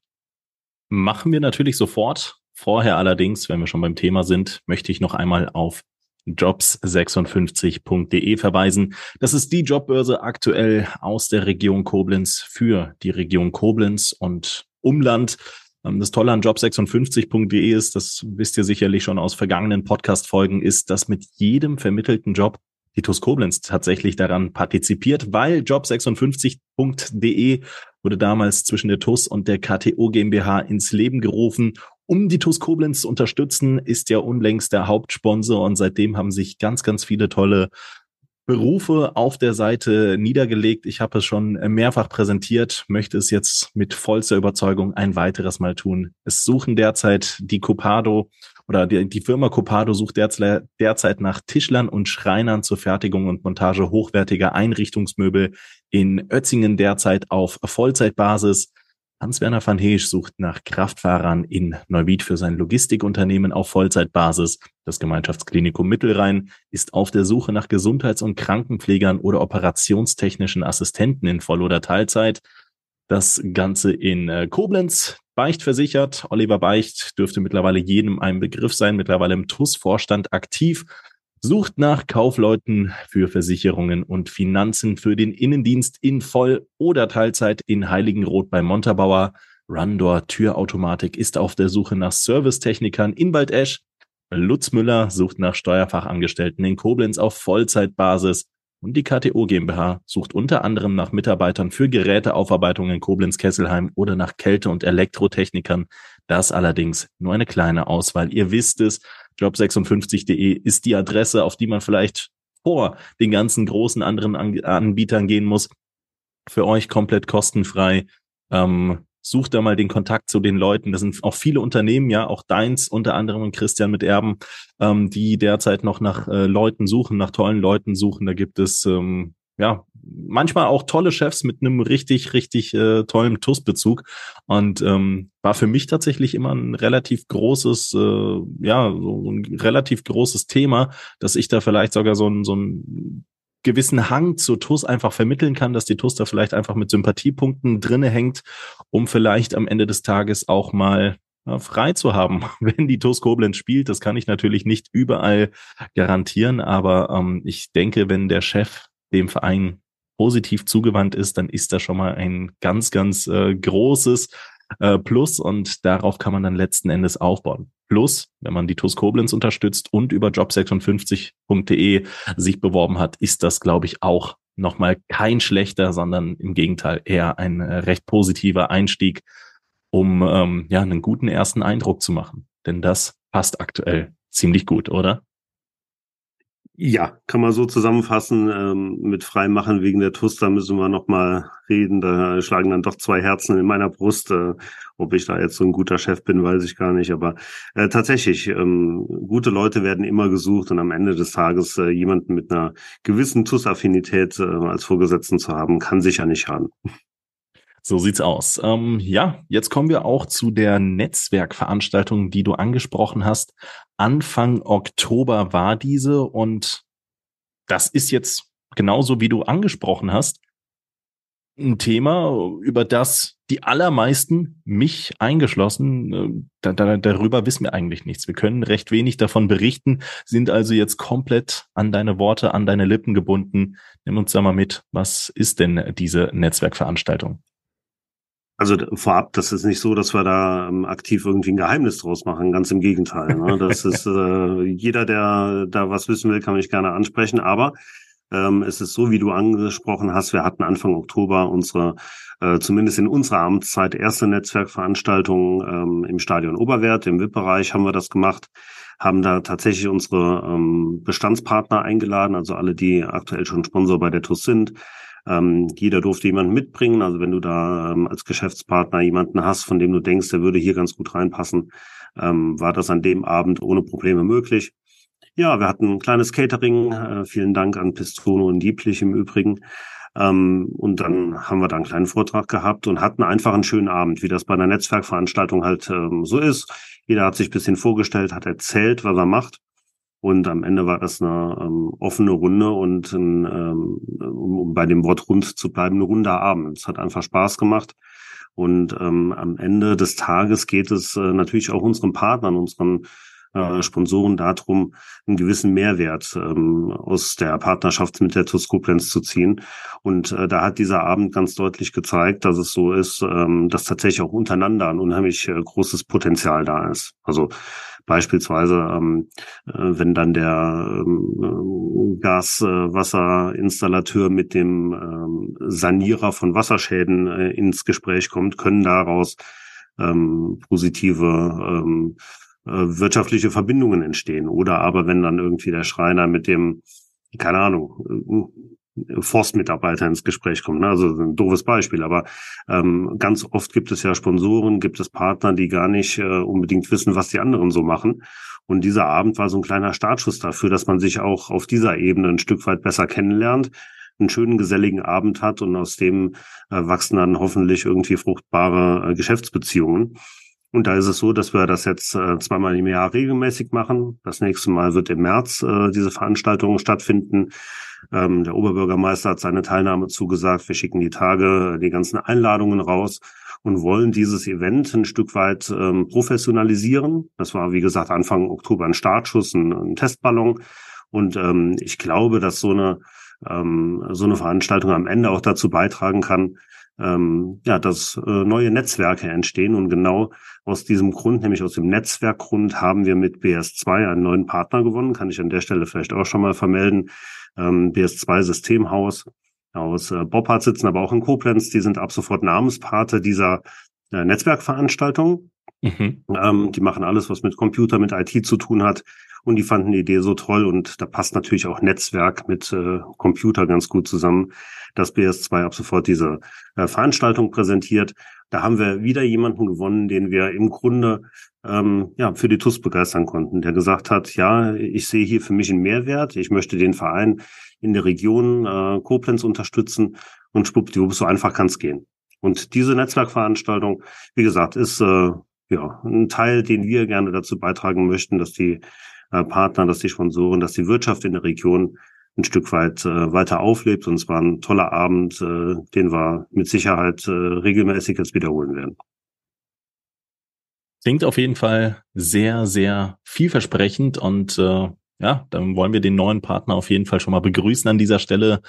Machen wir natürlich sofort. Vorher allerdings, wenn wir schon beim Thema sind, möchte ich noch einmal auf jobs56.de verweisen. Das ist die Jobbörse aktuell aus der Region Koblenz für die Region Koblenz und Umland. Ähm, das Tolle an job56.de ist, das wisst ihr sicherlich schon aus vergangenen Podcast-Folgen, ist, dass mit jedem vermittelten Job die TUS Koblenz tatsächlich daran partizipiert, weil job56.de wurde damals zwischen der TUS und der KTO GmbH ins Leben gerufen. Um die TUS Koblenz zu unterstützen, ist ja unlängst der Hauptsponsor und seitdem haben sich ganz, ganz viele tolle Berufe auf der Seite niedergelegt. Ich habe es schon mehrfach präsentiert, möchte es jetzt mit vollster Überzeugung ein weiteres Mal tun. Es suchen derzeit die Copado oder die, die Firma Copado sucht derzeit nach Tischlern und Schreinern zur Fertigung und Montage hochwertiger Einrichtungsmöbel in Ötzingen derzeit auf Vollzeitbasis. Hans-Werner van Heesch sucht nach Kraftfahrern in Neuwied für sein Logistikunternehmen auf Vollzeitbasis. Das Gemeinschaftsklinikum Mittelrhein ist auf der Suche nach Gesundheits- und Krankenpflegern oder operationstechnischen Assistenten in Voll- oder Teilzeit. Das Ganze in äh, Koblenz. Beicht versichert. Oliver Beicht dürfte mittlerweile jedem ein Begriff sein, mittlerweile im TUS-Vorstand aktiv sucht nach Kaufleuten für Versicherungen und Finanzen für den Innendienst in Voll- oder Teilzeit in Heiligenroth bei Montabaur. Rundor Türautomatik ist auf der Suche nach Servicetechnikern in Waldesch. Lutz Müller sucht nach Steuerfachangestellten in Koblenz auf Vollzeitbasis. Und die KTO GmbH sucht unter anderem nach Mitarbeitern für Geräteaufarbeitung in Koblenz-Kesselheim oder nach Kälte- und Elektrotechnikern. Das allerdings nur eine kleine Auswahl. Ihr wisst es, job56.de ist die Adresse, auf die man vielleicht vor den ganzen großen anderen Anbietern gehen muss. Für euch komplett kostenfrei. Ähm, sucht da mal den Kontakt zu den Leuten. Das sind auch viele Unternehmen, ja, auch deins, unter anderem und Christian mit Erben, ähm, die derzeit noch nach äh, Leuten suchen, nach tollen Leuten suchen. Da gibt es ähm, ja, manchmal auch tolle Chefs mit einem richtig, richtig äh, tollen TUS-Bezug. Und ähm, war für mich tatsächlich immer ein relativ großes, äh, ja, so ein relativ großes Thema, dass ich da vielleicht sogar so ein, so ein gewissen Hang zu TUS einfach vermitteln kann, dass die TUS da vielleicht einfach mit Sympathiepunkten drinne hängt, um vielleicht am Ende des Tages auch mal ja, frei zu haben, [laughs] wenn die TUS Koblenz spielt. Das kann ich natürlich nicht überall garantieren, aber ähm, ich denke, wenn der Chef dem Verein positiv zugewandt ist, dann ist das schon mal ein ganz, ganz äh, großes äh, Plus und darauf kann man dann letzten Endes aufbauen. Plus, wenn man die TUS Koblenz unterstützt und über job56.de sich beworben hat, ist das, glaube ich, auch nochmal kein schlechter, sondern im Gegenteil eher ein äh, recht positiver Einstieg, um ähm, ja einen guten ersten Eindruck zu machen. Denn das passt aktuell ziemlich gut, oder? Ja, kann man so zusammenfassen. Ähm, mit Freimachen wegen der TUS, da müssen wir nochmal reden. Da schlagen dann doch zwei Herzen in meiner Brust. Äh, ob ich da jetzt so ein guter Chef bin, weiß ich gar nicht. Aber äh, tatsächlich, ähm, gute Leute werden immer gesucht und am Ende des Tages äh, jemanden mit einer gewissen TUS-Affinität äh, als Vorgesetzten zu haben, kann sicher nicht schaden. So sieht's aus. Ähm, ja, jetzt kommen wir auch zu der Netzwerkveranstaltung, die du angesprochen hast. Anfang Oktober war diese und das ist jetzt genauso wie du angesprochen hast ein Thema, über das die allermeisten, mich eingeschlossen, äh, da, da, darüber wissen wir eigentlich nichts. Wir können recht wenig davon berichten, sind also jetzt komplett an deine Worte, an deine Lippen gebunden. Nimm uns da mal mit. Was ist denn diese Netzwerkveranstaltung? Also vorab, das ist nicht so, dass wir da ähm, aktiv irgendwie ein Geheimnis draus machen. Ganz im Gegenteil. Ne? Das ist [laughs] äh, jeder, der da was wissen will, kann mich gerne ansprechen. Aber ähm, es ist so, wie du angesprochen hast. Wir hatten Anfang Oktober unsere, äh, zumindest in unserer Amtszeit, erste Netzwerkveranstaltung ähm, im Stadion Oberwert, im VIP-Bereich haben wir das gemacht haben da tatsächlich unsere ähm, Bestandspartner eingeladen, also alle, die aktuell schon Sponsor bei der TUS sind, Ähm, jeder durfte jemanden mitbringen. Also wenn du da ähm, als Geschäftspartner jemanden hast, von dem du denkst, der würde hier ganz gut reinpassen, ähm, war das an dem Abend ohne Probleme möglich. Ja, wir hatten ein kleines Catering. Äh, vielen Dank an Pistono und Dieblich im Übrigen. Ähm, und dann haben wir da einen kleinen Vortrag gehabt und hatten einfach einen schönen Abend, wie das bei einer Netzwerkveranstaltung halt ähm, so ist. Jeder hat sich bisschen vorgestellt, hat erzählt, was er macht. Und am Ende war das eine ähm, offene Runde und ein, ähm, um bei dem Wort rund zu bleiben, eine runde Abend. Es hat einfach Spaß gemacht. Und ähm, am Ende des Tages geht es äh, natürlich auch unseren Partnern, unseren äh, Sponsoren darum, einen gewissen Mehrwert ähm, aus der Partnerschaft mit der TUS Koblenz zu ziehen. Und äh, da hat dieser Abend ganz deutlich gezeigt, dass es so ist, ähm, dass tatsächlich auch untereinander ein unheimlich äh, großes Potenzial da ist. Also beispielsweise, ähm, äh, wenn dann der ähm, Gaswasserinstallateur äh, mit dem ähm, Sanierer von Wasserschäden äh, ins Gespräch kommt, können daraus ähm, positive ähm, äh, wirtschaftliche Verbindungen entstehen. Oder aber wenn dann irgendwie der Schreiner mit dem, keine Ahnung, äh, Forstmitarbeiter ins Gespräch kommt. Ne? Also ein doofes Beispiel, aber ähm, ganz oft gibt es ja Sponsoren, gibt es Partner, die gar nicht äh, unbedingt wissen, was die anderen so machen. Und dieser Abend war so ein kleiner Startschuss dafür, dass man sich auch auf dieser Ebene ein Stück weit besser kennenlernt, einen schönen geselligen Abend hat und aus dem äh, wachsen dann hoffentlich irgendwie fruchtbare äh, Geschäftsbeziehungen. Und da ist es so, dass wir das jetzt äh, zweimal im Jahr regelmäßig machen. Das nächste Mal wird im März äh, diese Veranstaltung stattfinden. Ähm, der Oberbürgermeister hat seine Teilnahme zugesagt. Wir schicken die Tage, die ganzen Einladungen raus und wollen dieses Event ein Stück weit ähm, professionalisieren. Das war, wie gesagt, Anfang Oktober ein Startschuss, ein, ein Testballon. Und ähm, ich glaube, dass so eine, ähm, so eine Veranstaltung am Ende auch dazu beitragen kann, ähm, ja, dass äh, neue Netzwerke entstehen. Und genau aus diesem Grund, nämlich aus dem Netzwerkgrund, haben wir mit BS2 einen neuen Partner gewonnen. Kann ich an der Stelle vielleicht auch schon mal vermelden. Ähm, BS2 Systemhaus aus äh, Boppard sitzen, aber auch in Koblenz. Die sind ab sofort Namenspate dieser äh, Netzwerkveranstaltung. Mhm. Ähm, die machen alles, was mit Computer, mit IT zu tun hat. Und die fanden die Idee so toll und da passt natürlich auch Netzwerk mit äh, Computer ganz gut zusammen, dass BS2 ab sofort diese äh, Veranstaltung präsentiert. Da haben wir wieder jemanden gewonnen, den wir im Grunde ähm, ja für die TUS begeistern konnten, der gesagt hat, ja, ich sehe hier für mich einen Mehrwert, ich möchte den Verein in der Region äh, Koblenz unterstützen und schwuppdiwupp, so einfach kann es gehen. Und diese Netzwerkveranstaltung, wie gesagt, ist äh, ja ein Teil, den wir gerne dazu beitragen möchten, dass die äh, Partner, dass die Sponsoren, dass die Wirtschaft in der Region ein Stück weit äh, weiter auflebt. Und es war ein toller Abend, äh, den wir mit Sicherheit äh, regelmäßig jetzt wiederholen werden. Klingt auf jeden Fall sehr, sehr vielversprechend und äh, ja, dann wollen wir den neuen Partner auf jeden Fall schon mal begrüßen an dieser Stelle.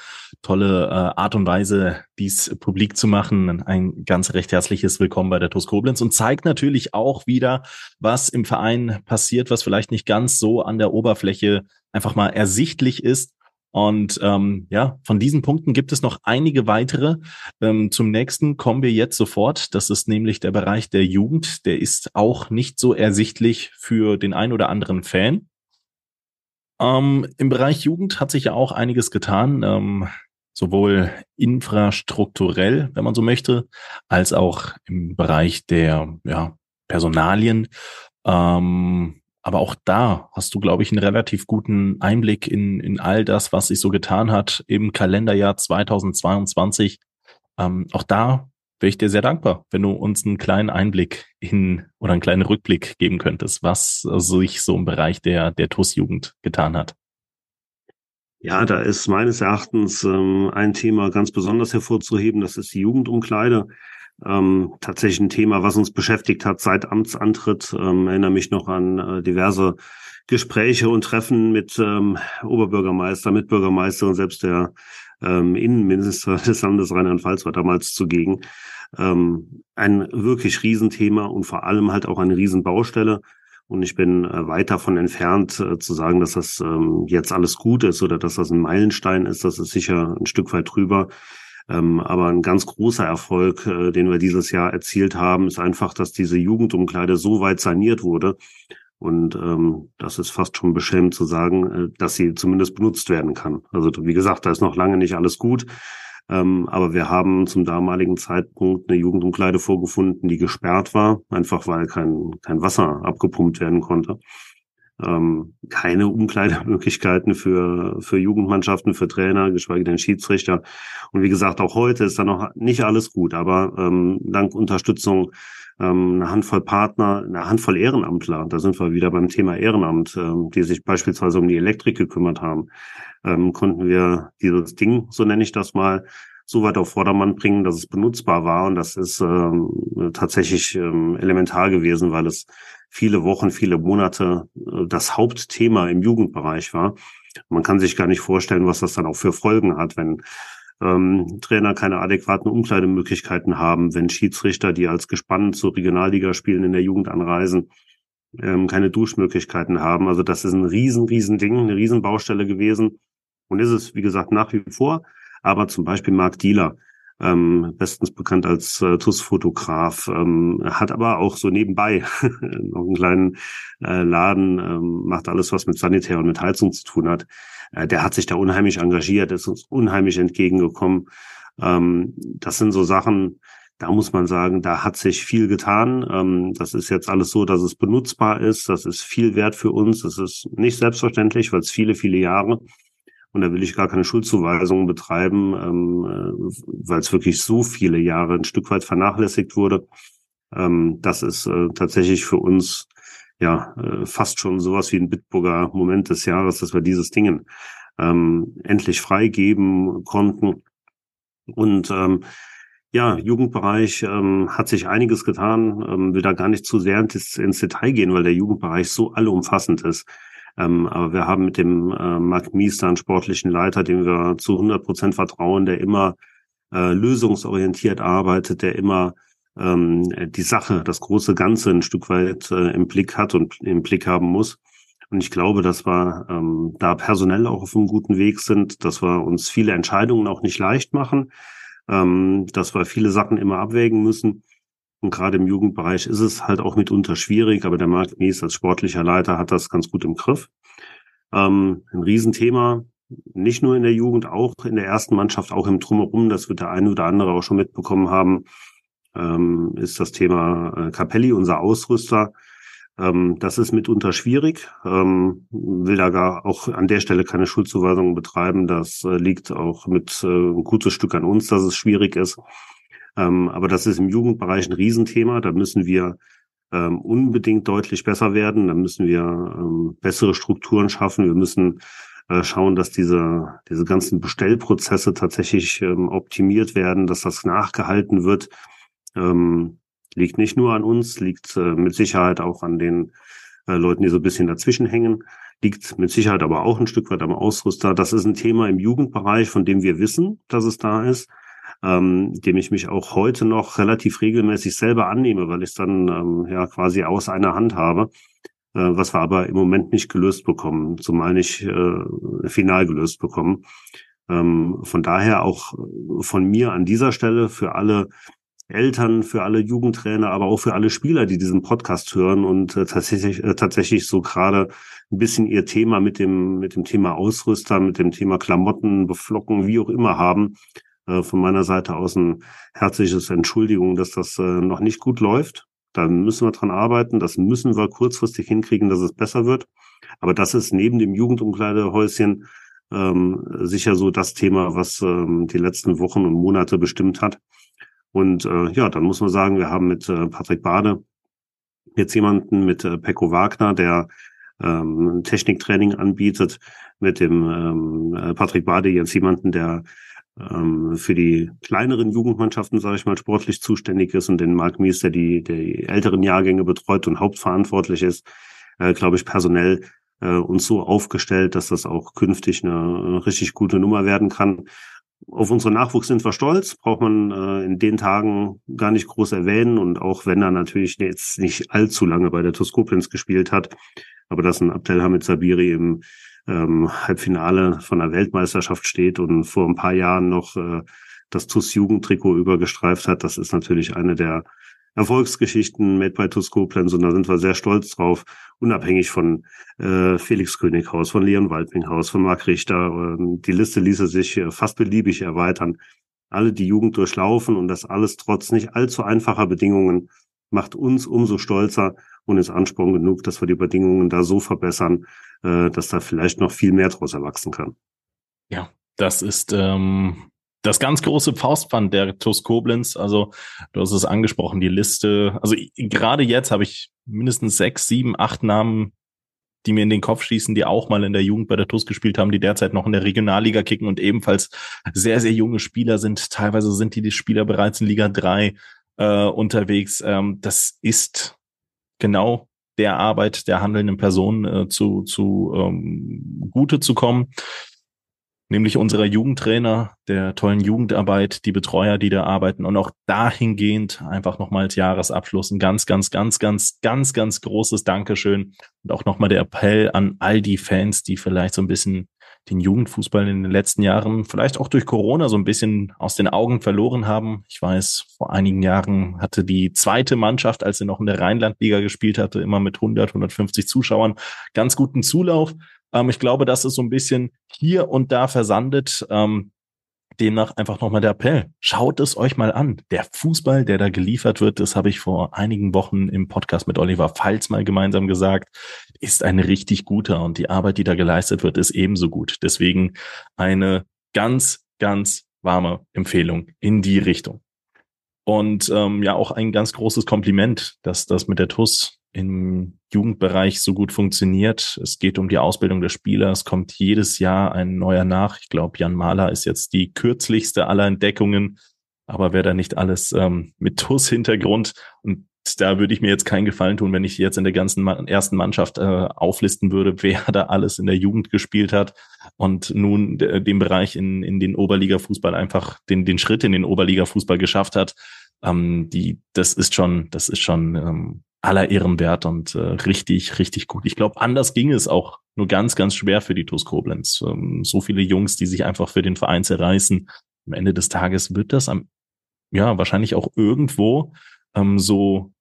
Tolle äh, Art und Weise, dies publik zu machen. Ein ganz recht herzliches Willkommen bei der TUS Koblenz und zeigt natürlich auch wieder, was im Verein passiert, was vielleicht nicht ganz so an der Oberfläche einfach mal ersichtlich ist. Und ähm, ja, von diesen Punkten gibt es noch einige weitere. Ähm, zum nächsten kommen wir jetzt sofort. Das ist nämlich der Bereich der Jugend. Der ist auch nicht so ersichtlich für den ein oder anderen Fan. Ähm, Im Bereich Jugend hat sich ja auch einiges getan, ähm, sowohl infrastrukturell, wenn man so möchte, als auch im Bereich der ja, Personalien. Ähm, aber auch da hast du, glaube ich, einen relativ guten Einblick in, in all das, was sich so getan hat im Kalenderjahr 2022. Ähm, auch da wäre ich dir sehr dankbar, wenn du uns einen kleinen Einblick in oder einen kleinen Rückblick geben könntest, was sich so im Bereich der, der TUS-Jugend getan hat. Ja, da ist meines Erachtens ähm, ein Thema ganz besonders hervorzuheben, das ist die Jugendumkleide. Ähm, tatsächlich ein Thema, was uns beschäftigt hat seit Amtsantritt. Ähm, erinnere mich noch an äh, diverse Gespräche und Treffen mit ähm, Oberbürgermeister, Mitbürgermeister und selbst der ähm, Innenminister [laughs] des Landes Rheinland-Pfalz war damals zugegen. Ähm, ein wirklich Riesenthema und vor allem halt auch eine Riesenbaustelle. Und ich bin äh, weit davon entfernt äh, zu sagen, dass das ähm, jetzt alles gut ist oder dass das ein Meilenstein ist. Das ist sicher ein Stück weit drüber. Ähm, aber ein ganz großer Erfolg, äh, den wir dieses Jahr erzielt haben, ist einfach, dass diese Jugendumkleide so weit saniert wurde, und ähm, das ist fast schon beschämend zu sagen, äh, dass sie zumindest benutzt werden kann. Also wie gesagt, da ist noch lange nicht alles gut. Ähm, aber wir haben zum damaligen Zeitpunkt eine Jugendumkleide vorgefunden, die gesperrt war, einfach weil kein, kein Wasser abgepumpt werden konnte. Ähm, keine Umkleidemöglichkeiten für, für Jugendmannschaften, für Trainer, geschweige denn Schiedsrichter. Und wie gesagt, auch heute ist da noch nicht alles gut, aber ähm, dank Unterstützung ähm, eine Handvoll Partner, eine Handvoll Ehrenamtler, da sind wir wieder beim Thema Ehrenamt, ähm, die sich beispielsweise um die Elektrik gekümmert haben, ähm, konnten wir dieses Ding, so nenne ich das mal, so weit auf Vordermann bringen, dass es benutzbar war. Und das ist ähm, tatsächlich ähm, elementar gewesen, weil es viele Wochen, viele Monate äh, das Hauptthema im Jugendbereich war. Man kann sich gar nicht vorstellen, was das dann auch für Folgen hat, wenn ähm, Trainer keine adäquaten Umkleidemöglichkeiten haben, wenn Schiedsrichter, die als Gespann zur Regionalliga spielen, in der Jugend anreisen, ähm, keine Duschmöglichkeiten haben. Also das ist ein riesen, riesen Ding, eine riesen Baustelle gewesen. Und ist es, wie gesagt, nach wie vor. Aber zum Beispiel Mark Dieler, ähm, bestens bekannt als äh, TUS-Fotograf, ähm, hat aber auch so nebenbei [laughs] noch einen kleinen äh, Laden, ähm, macht alles, was mit Sanitär und mit Heizung zu tun hat. Äh, der hat sich da unheimlich engagiert, ist uns unheimlich entgegengekommen. Ähm, das sind so Sachen, da muss man sagen, da hat sich viel getan. Ähm, das ist jetzt alles so, dass es benutzbar ist. Das ist viel wert für uns. Das ist nicht selbstverständlich, weil es viele, viele Jahre und da will ich gar keine Schuldzuweisungen betreiben, ähm, äh, weil es wirklich so viele Jahre ein Stück weit vernachlässigt wurde. Ähm, das ist äh, tatsächlich für uns ja äh, fast schon sowas wie ein Bitburger Moment des Jahres, dass wir dieses Dingen ähm, endlich freigeben konnten. Und ähm, ja, Jugendbereich ähm, hat sich einiges getan, ähm, will da gar nicht zu sehr ins, ins Detail gehen, weil der Jugendbereich so allumfassend ist. Ähm, aber wir haben mit dem äh, Marc Mies einen sportlichen Leiter, dem wir zu 100 Prozent vertrauen, der immer äh, lösungsorientiert arbeitet, der immer ähm, die Sache, das große Ganze ein Stück weit äh, im Blick hat und im Blick haben muss. Und ich glaube, dass wir ähm, da personell auch auf einem guten Weg sind, dass wir uns viele Entscheidungen auch nicht leicht machen, ähm, dass wir viele Sachen immer abwägen müssen. Und gerade im Jugendbereich ist es halt auch mitunter schwierig, aber der Marc Mies als sportlicher Leiter hat das ganz gut im Griff. Ähm, ein Riesenthema, nicht nur in der Jugend, auch in der ersten Mannschaft, auch im Drumherum, das wird der eine oder andere auch schon mitbekommen haben, ähm, ist das Thema äh, Capelli, unser Ausrüster. Ähm, das ist mitunter schwierig, ähm, will da gar auch an der Stelle keine Schuldzuweisung betreiben. Das äh, liegt auch mit äh, ein gutes Stück an uns, dass es schwierig ist. Ähm, aber das ist im Jugendbereich ein Riesenthema. Da müssen wir ähm, unbedingt deutlich besser werden. Da müssen wir ähm, bessere Strukturen schaffen. Wir müssen äh, schauen, dass diese, diese ganzen Bestellprozesse tatsächlich ähm, optimiert werden, dass das nachgehalten wird. Ähm, liegt nicht nur an uns, liegt äh, mit Sicherheit auch an den äh, Leuten, die so ein bisschen dazwischen hängen liegt mit Sicherheit aber auch ein Stück weit am Ausrüster. Das ist ein Thema im Jugendbereich, von dem wir wissen, dass es da ist ähm, dem ich mich auch heute noch relativ regelmäßig selber annehme, weil ich es dann ähm, ja quasi aus einer Hand habe, äh, was wir aber im Moment nicht gelöst bekommen, zumal nicht äh, final gelöst bekommen. Ähm, von daher auch von mir an dieser Stelle für alle Eltern, für alle Jugendtrainer, aber auch für alle Spieler, die diesen Podcast hören und äh, tatsächlich äh, tatsächlich so gerade ein bisschen ihr Thema mit dem mit dem Thema Ausrüster, mit dem Thema Klamotten, Beflocken, wie auch immer haben, von meiner Seite aus ein herzliches Entschuldigung, dass das äh, noch nicht gut läuft. Da müssen wir dran arbeiten. Das müssen wir kurzfristig hinkriegen, dass es besser wird. Aber das ist neben dem Jugendumkleidehäuschen ähm, sicher so das Thema, was ähm, die letzten Wochen und Monate bestimmt hat. Und äh, ja, dann muss man sagen, wir haben mit äh, Patrick Bade jetzt jemanden mit äh, Pecco Wagner, der ähm, Techniktraining anbietet, mit dem ähm, äh, Patrick Bade jetzt jemanden, der ähm, für die kleineren Jugendmannschaften, sage ich mal, sportlich zuständig ist und den Mark Mies, der die, die älteren Jahrgänge betreut und hauptverantwortlich ist, äh, glaube ich, personell äh, uns so aufgestellt, dass das auch künftig eine richtig gute Nummer werden kann. Auf unseren Nachwuchs sind wir stolz, braucht man äh, in den Tagen gar nicht groß erwähnen und auch wenn er natürlich jetzt nicht allzu lange bei der TuS gespielt hat, aber dass ein Abdelhamid Sabiri im ähm, Halbfinale von der Weltmeisterschaft steht und vor ein paar Jahren noch äh, das TUS Jugendtrikot übergestreift hat. Das ist natürlich eine der Erfolgsgeschichten made by TUS Koblenz und da sind wir sehr stolz drauf, unabhängig von äh, Felix Könighaus, von Leon Waldminghaus, von Marc Richter. Ähm, die Liste ließe sich äh, fast beliebig erweitern. alle die Jugend durchlaufen und das alles trotz nicht allzu einfacher Bedingungen macht uns umso stolzer und ist Ansporn genug, dass wir die Bedingungen da so verbessern, äh, dass da vielleicht noch viel mehr draus erwachsen kann. Ja, das ist ähm, das ganz große Faustpfand der TUS Koblenz. Also du hast es angesprochen, die Liste. Also gerade jetzt habe ich mindestens sechs, sieben, acht Namen, die mir in den Kopf schießen, die auch mal in der Jugend bei der TUS gespielt haben, die derzeit noch in der Regionalliga kicken und ebenfalls sehr, sehr junge Spieler sind. Teilweise sind die, die Spieler bereits in Liga 3 äh, unterwegs. Ähm, das ist genau der Arbeit der handelnden Person äh, zu, zu ähm, Gute zu kommen nämlich unserer Jugendtrainer, der tollen Jugendarbeit, die Betreuer, die da arbeiten und auch dahingehend einfach nochmal als Jahresabschluss ein ganz, ganz, ganz, ganz, ganz, ganz großes Dankeschön und auch nochmal der Appell an all die Fans, die vielleicht so ein bisschen den Jugendfußball in den letzten Jahren vielleicht auch durch Corona so ein bisschen aus den Augen verloren haben. Ich weiß, vor einigen Jahren hatte die zweite Mannschaft, als sie noch in der Rheinlandliga gespielt hatte, immer mit 100, 150 Zuschauern ganz guten Zulauf. Ähm, ich glaube, das ist so ein bisschen hier und da versandet. Ähm, demnach einfach nochmal der Appell. Schaut es euch mal an. Der Fußball, der da geliefert wird, das habe ich vor einigen Wochen im Podcast mit Oliver Pfalz mal gemeinsam gesagt, ist ein richtig guter und die Arbeit, die da geleistet wird, ist ebenso gut. Deswegen eine ganz, ganz warme Empfehlung in die Richtung. Und ähm, ja, auch ein ganz großes Kompliment, dass das mit der TUS im Jugendbereich so gut funktioniert. Es geht um die Ausbildung der Spieler. Es kommt jedes Jahr ein neuer nach. Ich glaube, Jan Mahler ist jetzt die kürzlichste aller Entdeckungen. Aber wer da nicht alles ähm, mit TUS-Hintergrund und da würde ich mir jetzt keinen Gefallen tun, wenn ich jetzt in der ganzen ersten Mannschaft äh, auflisten würde, [laughs] wer da alles in der Jugend gespielt hat und nun den Bereich in, in den Oberliga-Fußball einfach den, den Schritt in den Oberliga-Fußball geschafft hat. Ähm, die, das ist schon, das ist schon ähm, aller Ehren wert und äh, richtig, richtig gut. Ich glaube, anders ging es auch nur ganz, ganz schwer für die TuS Koblenz. Ähm, so viele Jungs, die sich einfach für den Verein zerreißen. Am Ende des Tages wird das am, ja, wahrscheinlich auch irgendwo ähm, so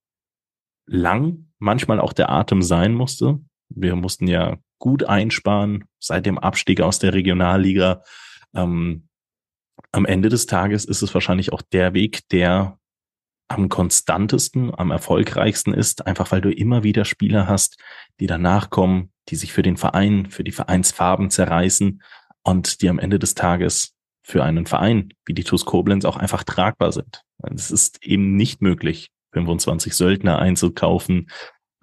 lang manchmal auch der Atem sein musste. Wir mussten ja gut einsparen seit dem Abstieg aus der Regionalliga. Ähm, am Ende des Tages ist es wahrscheinlich auch der Weg, der am konstantesten, am erfolgreichsten ist, einfach weil du immer wieder Spieler hast, die danach kommen, die sich für den Verein, für die Vereinsfarben zerreißen und die am Ende des Tages für einen Verein wie die TuS Koblenz auch einfach tragbar sind. Es ist eben nicht möglich, 25 Söldner einzukaufen.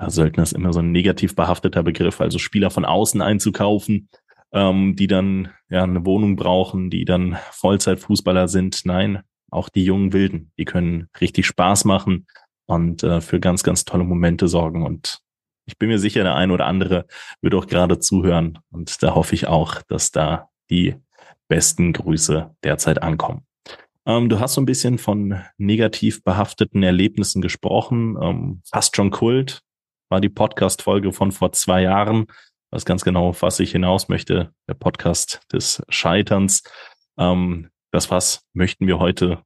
Söldner ist immer so ein negativ behafteter Begriff, also Spieler von außen einzukaufen, ähm, die dann ja eine Wohnung brauchen, die dann Vollzeitfußballer sind. Nein, auch die jungen Wilden, die können richtig Spaß machen und äh, für ganz, ganz tolle Momente sorgen. Und ich bin mir sicher, der ein oder andere wird auch gerade zuhören. Und da hoffe ich auch, dass da die besten Grüße derzeit ankommen. Ähm, du hast so ein bisschen von negativ behafteten Erlebnissen gesprochen. Ähm, fast schon Kult war die Podcast-Folge von vor zwei Jahren. Was ganz genau, was ich hinaus möchte, der Podcast des Scheiterns. Ähm, das Fass möchten wir heute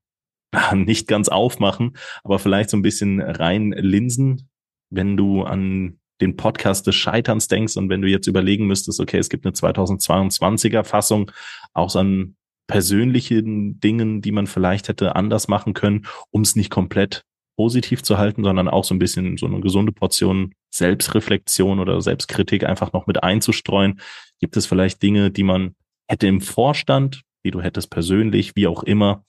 nicht ganz aufmachen, aber vielleicht so ein bisschen rein linsen, wenn du an den Podcast des Scheiterns denkst und wenn du jetzt überlegen müsstest, okay, es gibt eine 2022er Fassung, auch so an persönlichen Dingen, die man vielleicht hätte anders machen können, um es nicht komplett positiv zu halten, sondern auch so ein bisschen so eine gesunde Portion Selbstreflexion oder Selbstkritik einfach noch mit einzustreuen. Gibt es vielleicht Dinge, die man hätte im Vorstand die du hättest persönlich, wie auch immer,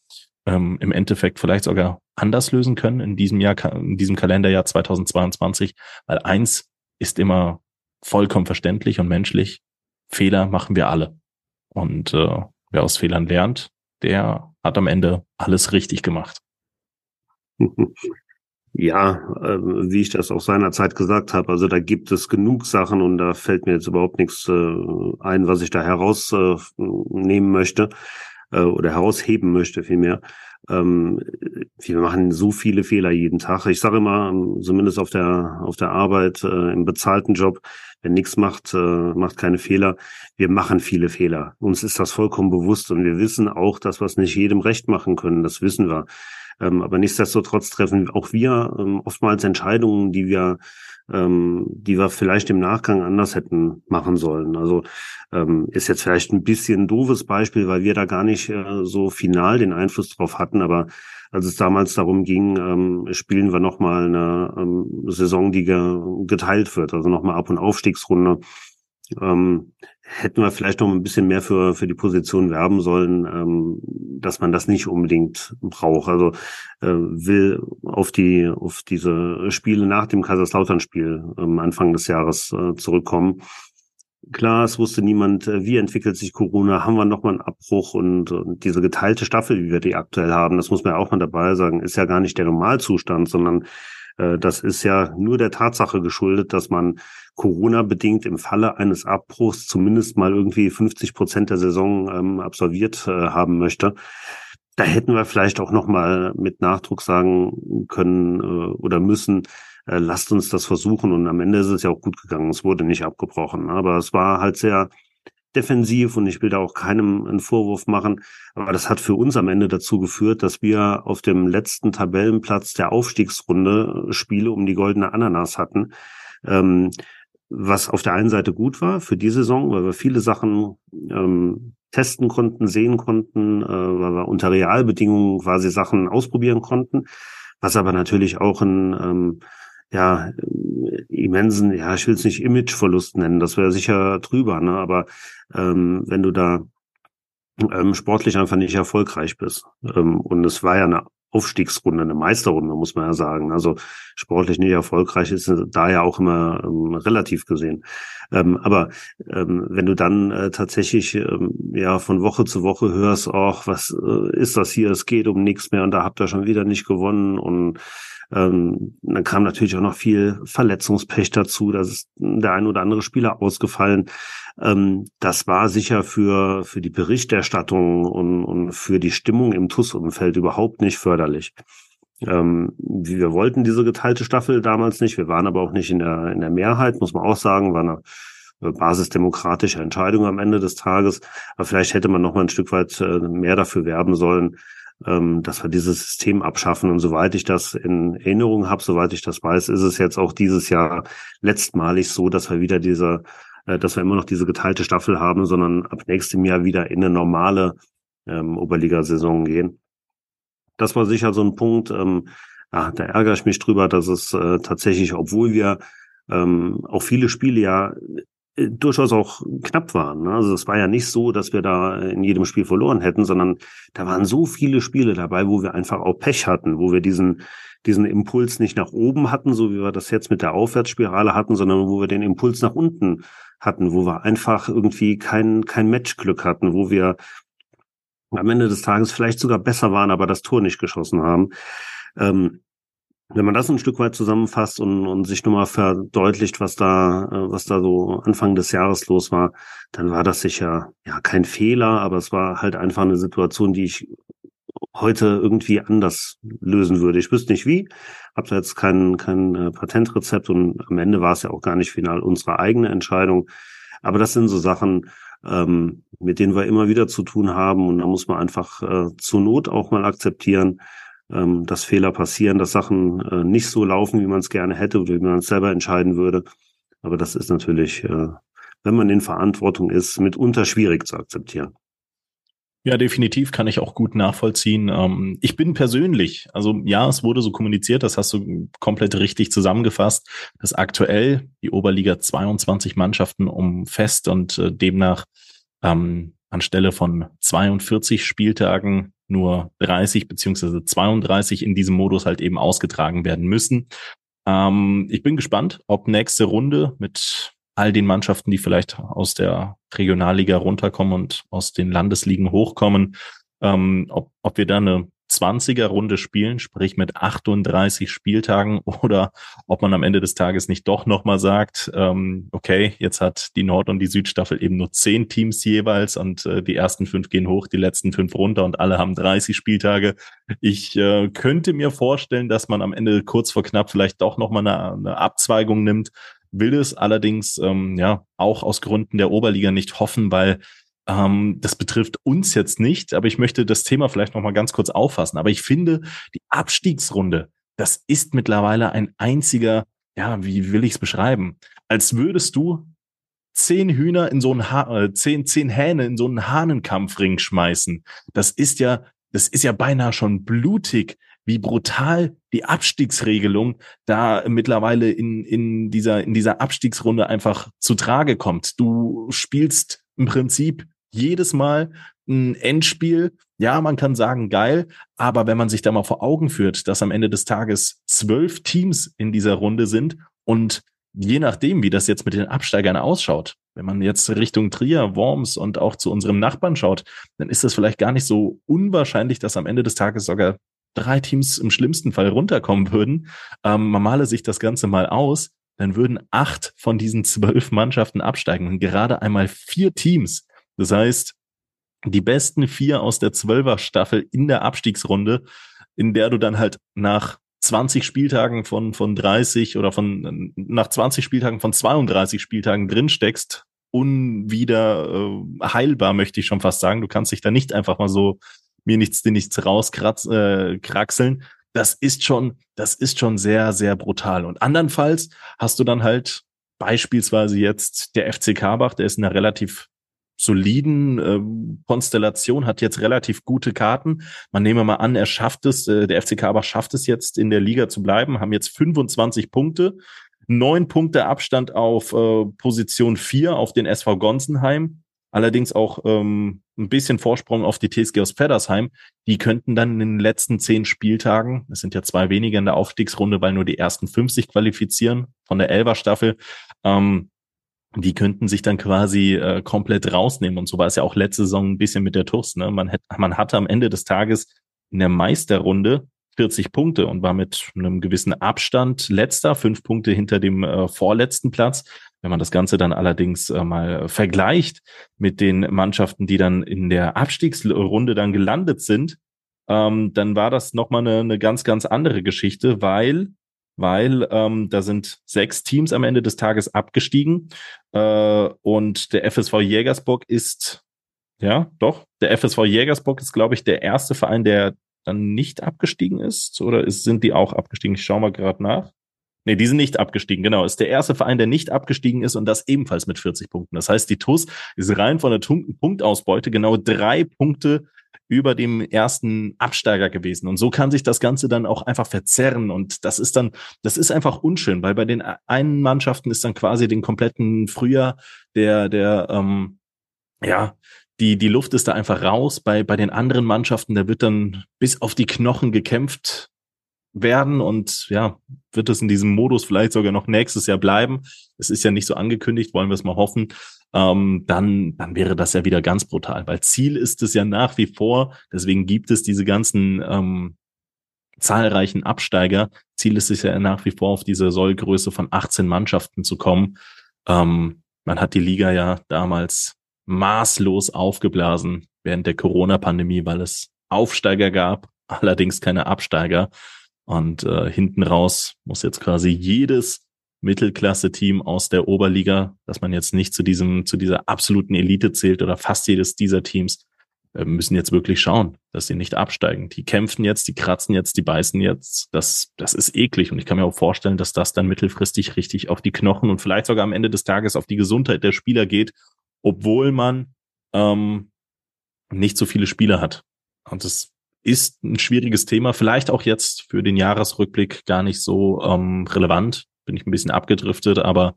ähm, im Endeffekt vielleicht sogar anders lösen können in diesem Jahr, in diesem Kalenderjahr 2022, weil eins ist immer vollkommen verständlich und menschlich. Fehler machen wir alle. Und äh, wer aus Fehlern lernt, der hat am Ende alles richtig gemacht. [laughs] Ja, äh, wie ich das auch seinerzeit gesagt habe, also da gibt es genug Sachen und da fällt mir jetzt überhaupt nichts äh, ein, was ich da herausnehmen äh, möchte äh, oder herausheben möchte vielmehr. Ähm, wir machen so viele Fehler jeden Tag. Ich sage immer, zumindest auf der auf der Arbeit äh, im bezahlten Job, wer nichts macht, äh, macht keine Fehler. Wir machen viele Fehler. Uns ist das vollkommen bewusst und wir wissen auch, dass wir es nicht jedem recht machen können. Das wissen wir. Ähm, aber nichtsdestotrotz treffen auch wir ähm, oftmals Entscheidungen, die wir ähm, die wir vielleicht im Nachgang anders hätten machen sollen. Also ähm, ist jetzt vielleicht ein bisschen ein doofes Beispiel, weil wir da gar nicht äh, so final den Einfluss drauf hatten, aber als es damals darum ging, ähm, spielen wir nochmal eine ähm, Saison, die ge geteilt wird, also nochmal Ab- und Aufstiegsrunde. Ähm, hätten wir vielleicht noch ein bisschen mehr für, für die Position werben sollen, ähm, dass man das nicht unbedingt braucht. Also äh, will auf die auf diese Spiele nach dem Kaiserslautern-Spiel ähm, Anfang des Jahres äh, zurückkommen. Klar, es wusste niemand, äh, wie entwickelt sich Corona, haben wir nochmal einen Abbruch und, und diese geteilte Staffel, wie wir die aktuell haben, das muss man ja auch mal dabei sagen, ist ja gar nicht der Normalzustand, sondern das ist ja nur der Tatsache geschuldet, dass man Corona-bedingt im Falle eines Abbruchs zumindest mal irgendwie 50 Prozent der Saison ähm, absolviert äh, haben möchte. Da hätten wir vielleicht auch noch mal mit Nachdruck sagen können äh, oder müssen, äh, lasst uns das versuchen. Und am Ende ist es ja auch gut gegangen. Es wurde nicht abgebrochen. Aber es war halt sehr defensiv und ich will da auch keinem einen Vorwurf machen. Aber das hat für uns am Ende dazu geführt, dass wir auf dem letzten Tabellenplatz der Aufstiegsrunde Spiele um die goldene Ananas hatten. Ähm, was auf der einen Seite gut war für die Saison, weil wir viele Sachen ähm, testen konnten, sehen konnten, äh, weil wir unter Realbedingungen quasi Sachen ausprobieren konnten, was aber natürlich auch ein ähm, ja, immensen, ja, ich will es nicht Imageverlust nennen, das wäre sicher drüber, ne? aber ähm, wenn du da ähm, sportlich einfach nicht erfolgreich bist. Ähm, und es war ja eine Aufstiegsrunde, eine Meisterrunde, muss man ja sagen. Also sportlich nicht erfolgreich ist da ja auch immer ähm, relativ gesehen. Ähm, aber ähm, wenn du dann äh, tatsächlich ähm, ja von Woche zu Woche hörst, ach, was äh, ist das hier? Es geht um nichts mehr und da habt ihr schon wieder nicht gewonnen und ähm, dann kam natürlich auch noch viel Verletzungspech dazu. Da ist der ein oder andere Spieler ausgefallen. Ähm, das war sicher für, für die Berichterstattung und, und für die Stimmung im TUS-Umfeld überhaupt nicht förderlich. Ähm, wir wollten diese geteilte Staffel damals nicht. Wir waren aber auch nicht in der, in der Mehrheit, muss man auch sagen, war eine basisdemokratische Entscheidung am Ende des Tages. Aber vielleicht hätte man noch mal ein Stück weit äh, mehr dafür werben sollen, ähm, dass wir dieses System abschaffen. Und soweit ich das in Erinnerung habe, soweit ich das weiß, ist es jetzt auch dieses Jahr letztmalig so, dass wir wieder diese, äh, dass wir immer noch diese geteilte Staffel haben, sondern ab nächstem Jahr wieder in eine normale ähm, Oberliga-Saison gehen. Das war sicher so ein Punkt, ähm, ah, da ärgere ich mich drüber, dass es äh, tatsächlich, obwohl wir ähm, auch viele Spiele ja durchaus auch knapp waren. Ne? Also es war ja nicht so, dass wir da in jedem Spiel verloren hätten, sondern da waren so viele Spiele dabei, wo wir einfach auch Pech hatten, wo wir diesen diesen Impuls nicht nach oben hatten, so wie wir das jetzt mit der Aufwärtsspirale hatten, sondern wo wir den Impuls nach unten hatten, wo wir einfach irgendwie kein kein Matchglück hatten, wo wir am Ende des Tages vielleicht sogar besser waren, aber das Tor nicht geschossen haben. Ähm, wenn man das ein Stück weit zusammenfasst und, und sich nochmal verdeutlicht, was da, äh, was da so Anfang des Jahres los war, dann war das sicher ja kein Fehler, aber es war halt einfach eine Situation, die ich heute irgendwie anders lösen würde. Ich wüsste nicht wie, habe da jetzt kein, kein äh, Patentrezept und am Ende war es ja auch gar nicht final unsere eigene Entscheidung. Aber das sind so Sachen, ähm, mit denen wir immer wieder zu tun haben und da muss man einfach äh, zur Not auch mal akzeptieren, ähm, dass Fehler passieren, dass Sachen äh, nicht so laufen, wie man es gerne hätte oder wie man es selber entscheiden würde. Aber das ist natürlich, äh, wenn man in Verantwortung ist, mitunter schwierig zu akzeptieren. Ja, definitiv kann ich auch gut nachvollziehen. Ähm, ich bin persönlich, also ja, es wurde so kommuniziert, das hast du komplett richtig zusammengefasst, dass aktuell die Oberliga 22 Mannschaften umfasst und äh, demnach ähm, anstelle von 42 Spieltagen nur 30 beziehungsweise 32 in diesem Modus halt eben ausgetragen werden müssen. Ähm, ich bin gespannt, ob nächste Runde mit all den Mannschaften, die vielleicht aus der Regionalliga runterkommen und aus den Landesligen hochkommen, ähm, ob, ob wir da eine 20er-Runde spielen, sprich mit 38 Spieltagen, [laughs] oder ob man am Ende des Tages nicht doch nochmal sagt, ähm, okay, jetzt hat die Nord- und die Südstaffel eben nur zehn Teams jeweils und äh, die ersten fünf gehen hoch, die letzten fünf runter und alle haben 30 Spieltage. Ich äh, könnte mir vorstellen, dass man am Ende kurz vor knapp vielleicht doch nochmal eine, eine Abzweigung nimmt, will es allerdings ähm, ja auch aus Gründen der Oberliga nicht hoffen, weil Ähm, das betrifft uns jetzt nicht, aber ich möchte das Thema vielleicht noch mal ganz kurz auffassen. Aber ich finde, die Abstiegsrunde, das ist mittlerweile ein einziger, ja, wie will ich es beschreiben? Als würdest du zehn Hühner in so einen ha äh, zehn, zehn Hähne in so einen Hahnenkampfring schmeißen. Das ist ja, das ist ja beinahe schon blutig, wie brutal die Abstiegsregelung da mittlerweile in, in dieser, in dieser Abstiegsrunde einfach zu Trage kommt. Du spielst im Prinzip jedes Mal ein Endspiel. Ja, man kann sagen, geil, aber wenn man sich da mal vor Augen führt, dass am Ende des Tages zwölf Teams in dieser Runde sind und je nachdem, wie das jetzt mit den Absteigern ausschaut, wenn man jetzt Richtung Trier, Worms und auch zu unserem Nachbarn schaut, dann ist das vielleicht gar nicht so unwahrscheinlich, dass am Ende des Tages sogar drei Teams im schlimmsten Fall runterkommen würden. Ähm, man male sich das Ganze mal aus, dann würden acht von diesen zwölf Mannschaften absteigen und gerade einmal vier Teams. Das heißt, die besten vier aus der Zwölfer-Staffel in der Abstiegsrunde, in der du dann halt nach 20 Spieltagen von, von 30 oder von nach 20 Spieltagen von 32 Spieltagen drinsteckst, unwieder äh, heilbar, möchte ich schon fast sagen. Du kannst dich da nicht einfach mal so mir nichts, dir nichts rauskraxeln. Äh, das ist schon, das ist schon sehr, sehr brutal. Und andernfalls hast du dann halt beispielsweise jetzt der FC Karbach, der ist in einer relativ soliden äh, Konstellation, hat jetzt relativ gute Karten. Man nehme mal an, er schafft es, äh, der FC Karbach schafft es jetzt in der Liga zu bleiben, haben jetzt 25 Punkte, neun Punkte Abstand auf äh, Position 4 auf den SV Gonsenheim, allerdings auch ähm, ein bisschen Vorsprung auf die TSG aus Feddersheim. Die könnten dann in den letzten zehn Spieltagen, es sind ja zwei weniger in der Aufstiegsrunde, weil nur die ersten 50 qualifizieren von der Elver Staffel, ähm, die könnten sich dann quasi äh, komplett rausnehmen. Und so war es ja auch letzte Saison ein bisschen mit der TUS. Ne? Man, hat, man hatte am Ende des Tages in der Meisterrunde 40 Punkte und war mit einem gewissen Abstand letzter, fünf Punkte hinter dem äh, vorletzten Platz. Wenn man das Ganze dann allerdings äh, mal vergleicht mit den Mannschaften, die dann in der Abstiegsrunde dann gelandet sind, ähm, dann war das nochmal eine, eine ganz, ganz andere Geschichte, weil weil ähm, da sind sechs Teams am Ende des Tages abgestiegen äh, und der FSV Jägersburg ist, ja, doch, der FSV Jägersburg ist, glaube ich, der erste Verein, der dann nicht abgestiegen ist oder ist, sind die auch abgestiegen? Ich schaue mal gerade nach. Nee, die sind nicht abgestiegen, genau. Ist der erste Verein, der nicht abgestiegen ist und das ebenfalls mit 40 Punkten. Das heißt, die TUS ist rein von der Punktausbeute genau drei Punkte über dem ersten Absteiger gewesen. Und so kann sich das Ganze dann auch einfach verzerren. Und das ist dann, das ist einfach unschön, weil bei den einen Mannschaften ist dann quasi den kompletten Frühjahr der, der, ähm, ja, die, die Luft ist da einfach raus. Bei, bei den anderen Mannschaften, da wird dann bis auf die Knochen gekämpft werden und ja, wird es in diesem Modus vielleicht sogar noch nächstes Jahr bleiben. Es ist ja nicht so angekündigt, wollen wir es mal hoffen ähm, dann, dann wäre das ja wieder ganz brutal. Weil Ziel ist es ja nach wie vor, deswegen gibt es diese ganzen ähm, zahlreichen Absteiger. Ziel ist es ja nach wie vor, auf diese Sollgröße von 18 Mannschaften zu kommen. Ähm, man hat die Liga ja damals maßlos aufgeblasen während der Corona-Pandemie, weil es Aufsteiger gab, allerdings keine Absteiger. Und äh, hinten raus muss jetzt quasi jedes Mittelklasse-Team aus der Oberliga, dass man jetzt nicht zu diesem, zu dieser absoluten Elite zählt oder fast jedes dieser Teams, äh, müssen jetzt wirklich schauen, dass sie nicht absteigen. Die kämpfen jetzt, die kratzen jetzt, die beißen jetzt. Das, das ist eklig. Und ich kann mir auch vorstellen, dass das dann mittelfristig richtig auf die Knochen und vielleicht sogar am Ende des Tages auf die Gesundheit der Spieler geht, obwohl man ähm, nicht so viele Spieler hat. Und das ist ein schwieriges Thema, vielleicht auch jetzt für den Jahresrückblick gar nicht so ähm, relevant, bin ich ein bisschen abgedriftet, aber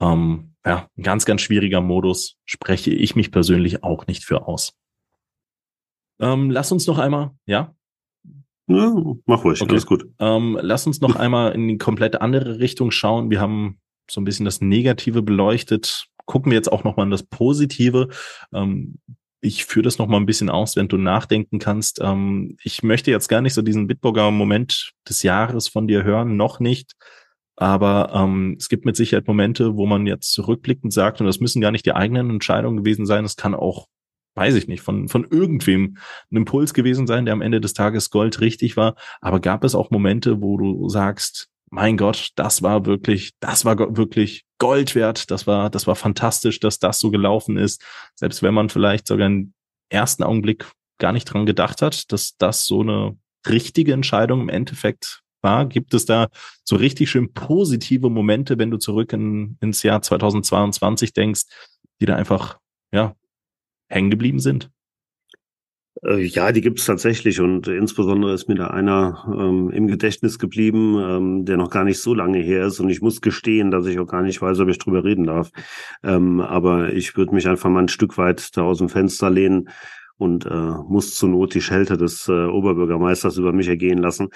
ähm, ja, ein ganz, ganz schwieriger Modus spreche ich mich persönlich auch nicht für aus. Ähm, lass uns noch einmal, ja? Ja, mach ruhig, okay. alles gut. Ähm, lass uns noch [laughs] einmal in die komplett andere Richtung schauen. Wir haben so ein bisschen das Negative beleuchtet. Gucken wir jetzt auch noch mal an das Positive. Ähm, ich führe das noch mal ein bisschen aus, wenn du nachdenken kannst. Ähm, ich möchte jetzt gar nicht so diesen Bitburger Moment des Jahres von dir hören, noch nicht. Aber ähm, es gibt mit Sicherheit Momente, wo man jetzt zurückblickend sagt, und das müssen gar nicht die eigenen Entscheidungen gewesen sein, es kann auch, weiß ich nicht, von, von irgendwem ein Impuls gewesen sein, der am Ende des Tages Gold richtig war. Aber gab es auch Momente, wo du sagst, mein Gott, das war wirklich, das war wirklich Gold wert. Das war, das war fantastisch, dass das so gelaufen ist. Selbst wenn man vielleicht sogar im ersten Augenblick gar nicht dran gedacht hat, dass das so eine richtige Entscheidung im Endeffekt war. Gibt es da so richtig schön positive Momente, wenn du zurück in, ins Jahr 2022 denkst, die da einfach, ja, hängen geblieben sind? Äh, ja, die gibt es tatsächlich und insbesondere ist mir da einer ähm, im Gedächtnis geblieben, ähm, der noch gar nicht so lange her ist und ich muss gestehen, dass ich auch gar nicht weiß, ob ich drüber reden darf. Ähm, aber ich würde mich einfach mal ein Stück weit da aus dem Fenster lehnen und äh, muss zur Not die Schelte des äh, Oberbürgermeisters über mich ergehen lassen.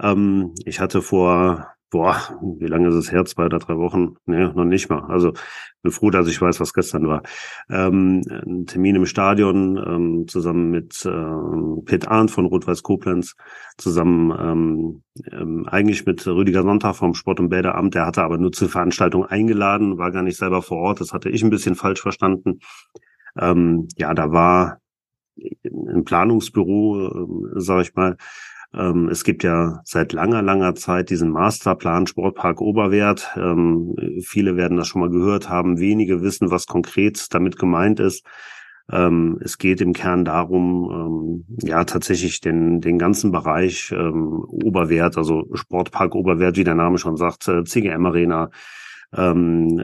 Ähm, ich hatte vor boah, wie lange ist es her? Zwei oder drei Wochen? Nee, noch nicht mal. Also bin froh, dass ich weiß, was gestern war. Ähm, ein Termin im Stadion ähm, zusammen mit ähm, Pet Arndt von Rot-Weiß Koblenz, zusammen ähm, ähm, eigentlich mit Rüdiger Sonntag vom Sport- und Bäderamt. Der hatte aber nur zur Veranstaltung eingeladen, war gar nicht selber vor Ort. Das hatte ich ein bisschen falsch verstanden. Ähm, ja, da war ein Planungsbüro, äh, sage ich mal, ähm, es gibt ja seit langer, langer Zeit diesen Masterplan Sportpark Oberwert. Ähm, viele werden das schon mal gehört haben. Wenige wissen, was konkret damit gemeint ist. Ähm, es geht im Kern darum, ja, tatsächlich den, den ganzen Bereich Oberwert, also Sportpark Oberwert, wie der Name schon sagt, äh, CGM Arena,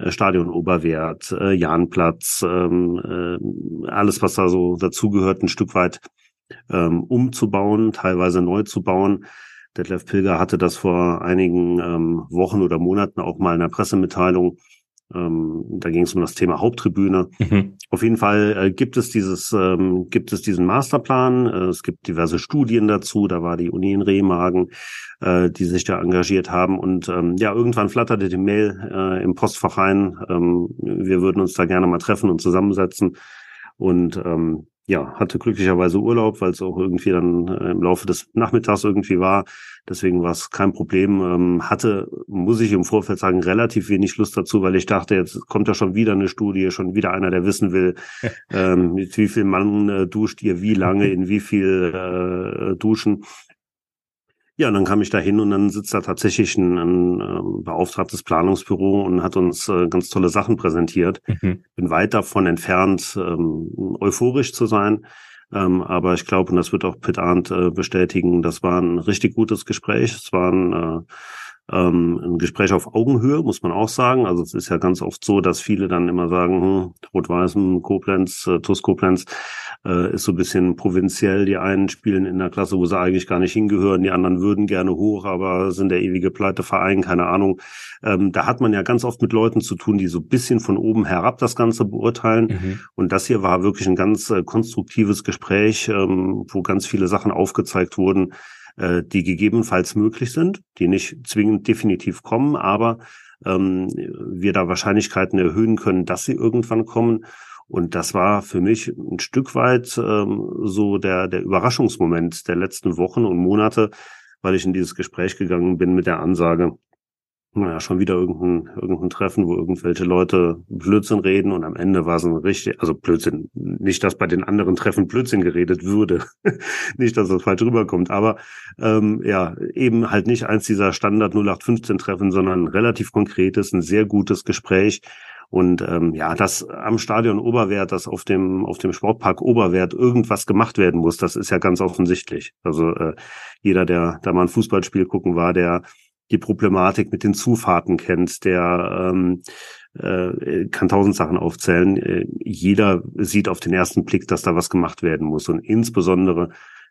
Stadion Oberwert, äh, Jahnplatz, äh, alles, was da so dazugehört, ein Stück weit ähm, umzubauen, teilweise neu zu bauen. Detlef Pilger hatte das vor einigen ähm, Wochen oder Monaten auch mal in der Pressemitteilung. Ähm, da ging es um das Thema Haupttribüne. Mhm. Auf jeden Fall äh, gibt es dieses, ähm, gibt es diesen Masterplan. Äh, es gibt diverse Studien dazu. Da war die Uni in Remagen, äh, die sich da engagiert haben. Und ähm, ja, irgendwann flatterte die Mail äh, im Postfach rein. Ähm, wir würden uns da gerne mal treffen und zusammensetzen. Und ähm, ja, hatte glücklicherweise Urlaub, weil es auch irgendwie dann äh, im Laufe des Nachmittags irgendwie war. Deswegen war es kein Problem. Ähm, hatte, muss ich im Vorfeld sagen, relativ wenig Lust dazu, weil ich dachte, jetzt kommt ja schon wieder eine Studie, schon wieder einer, der wissen will, [laughs] ähm, mit wie viel Mann äh, duscht ihr, wie lange, [laughs] in wie viel äh, Duschen. Ja, und dann kam ich da hin und dann sitzt da tatsächlich ein, ein, ähm, beauftragtes Planungsbüro und hat uns äh, ganz tolle Sachen präsentiert. Mhm. Bin weit davon entfernt, ähm, euphorisch zu sein. Ähm, aber ich glaube, und das wird auch Pitt Arndt äh, bestätigen, das war ein richtig gutes Gespräch. Es war ein äh, ähm, ein Gespräch auf Augenhöhe, muss man auch sagen. Also es ist ja ganz oft so, dass viele dann immer sagen, hm, Rot-Weiß, Koblenz, äh, TuS Koblenz äh, ist so ein bisschen provinziell. Die einen spielen in der Klasse, wo sie eigentlich gar nicht hingehören, die anderen würden gerne hoch, aber sind der ewige Pleiteverein, keine Ahnung. Ähm, da hat man ja ganz oft mit Leuten zu tun, die so ein bisschen von oben herab das Ganze beurteilen. Mhm. Und das hier war wirklich ein ganz äh, konstruktives Gespräch, ähm, wo ganz viele Sachen aufgezeigt wurden, äh, die gegebenenfalls möglich sind, die nicht zwingend definitiv kommen, aber ähm, wir da Wahrscheinlichkeiten erhöhen können, dass sie irgendwann kommen. Und das war für mich ein Stück weit ähm, so der, der Überraschungsmoment der letzten Wochen und Monate, weil ich in dieses Gespräch gegangen bin mit der Ansage, naja, schon wieder irgendein, irgendein Treffen, wo irgendwelche Leute Blödsinn reden und am Ende war es ein richtig, also Blödsinn, nicht, dass bei den anderen Treffen Blödsinn geredet würde, [laughs] nicht, dass das falsch rüberkommt, aber ähm, ja, eben halt nicht eins dieser Standard 0815 Treffen, sondern ein relativ konkretes, ein sehr gutes Gespräch und ähm, ja, dass am Stadion Oberwert, dass auf dem auf dem Sportpark Oberwert irgendwas gemacht werden muss, das ist ja ganz offensichtlich. Also äh, jeder, der da mal ein Fußballspiel gucken war, der die Problematik mit den Zufahrten kennt, der ähm, äh, kann tausend Sachen aufzählen. Äh, jeder sieht auf den ersten Blick, dass da was gemacht werden muss. Und insbesondere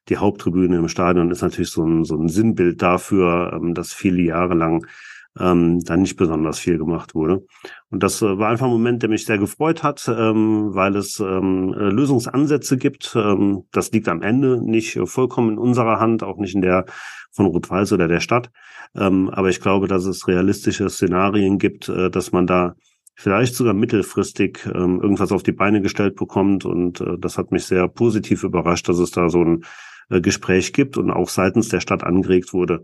die Haupttribüne im Stadion ist natürlich so ein, so ein Sinnbild dafür, ähm, dass viele Jahre lang ähm, da nicht besonders viel gemacht wurde. Und das äh, war einfach ein Moment, der mich sehr gefreut hat, ähm, weil es ähm, äh, Lösungsansätze gibt. Ähm, das liegt am Ende nicht vollkommen in unserer Hand, auch nicht in der von Rot-Weiß oder der Stadt. Ähm, aber ich glaube, dass es realistische Szenarien gibt, äh, dass man da vielleicht sogar mittelfristig ähm, irgendwas auf die Beine gestellt bekommt. Und äh, das hat mich sehr positiv überrascht, dass es da so ein äh, Gespräch gibt und auch seitens der Stadt angeregt wurde,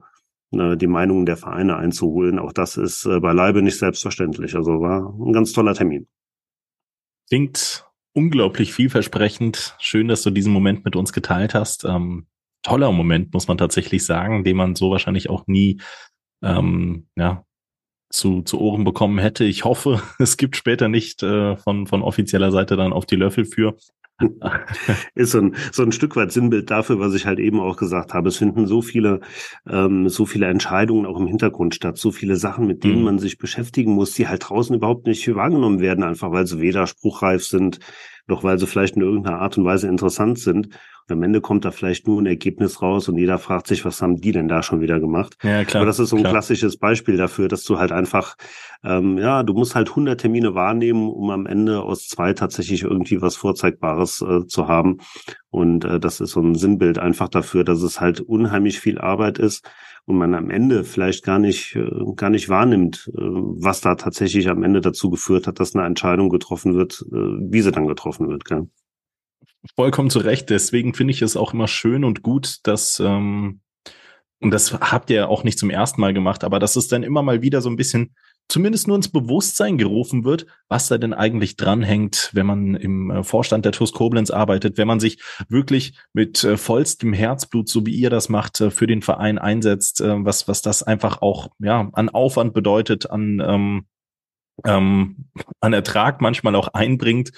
äh, die Meinungen der Vereine einzuholen. Auch das ist äh, beileibe nicht selbstverständlich. Also war ein ganz toller Termin. Klingt unglaublich vielversprechend. Schön, dass du diesen Moment mit uns geteilt hast. Ähm, toller Moment, muss man tatsächlich sagen, den man so wahrscheinlich auch nie ähm, ja, zu, zu Ohren bekommen hätte. Ich hoffe, [laughs] es gibt später nicht äh, von, von offizieller Seite dann auf die Löffel für. [laughs] ist so ein, so ein Stück weit Sinnbild dafür, was ich halt eben auch gesagt habe. Es finden so viele, ähm, so viele Entscheidungen auch im Hintergrund statt, so viele Sachen, mit denen mhm. man sich beschäftigen muss, die halt draußen überhaupt nicht wahrgenommen werden, einfach weil sie weder spruchreif sind, noch weil sie vielleicht in irgendeiner Art und Weise interessant sind. Und am Ende kommt da vielleicht nur ein Ergebnis raus und jeder fragt sich, was haben die denn da schon wieder gemacht? Ja, klar. Aber das ist so ein klar. klassisches Beispiel dafür, dass du halt einfach, ähm, ja, du musst halt 100 Termine wahrnehmen, um am Ende aus zwei tatsächlich irgendwie was Vorzeigbares äh, zu haben. Und äh, das ist so ein Sinnbild einfach dafür, dass es halt unheimlich viel Arbeit ist und man am Ende vielleicht gar nicht, äh, gar nicht wahrnimmt, äh, was da tatsächlich am Ende dazu geführt hat, dass eine Entscheidung getroffen wird, äh, wie sie dann getroffen wird. Gell? vollkommen zu Recht. Deswegen finde ich es auch immer schön und gut, dass, ähm, und das habt ihr auch nicht zum ersten Mal gemacht, aber dass es dann immer mal wieder so ein bisschen zumindest nur ins Bewusstsein gerufen wird, was da denn eigentlich dranhängt, wenn man im äh, Vorstand der TUS Koblenz arbeitet, wenn man sich wirklich mit äh, vollstem Herzblut, so wie ihr das macht, äh, für den Verein einsetzt, was, was das einfach auch ja, an Aufwand bedeutet, an, ähm, ähm, an Ertrag manchmal auch einbringt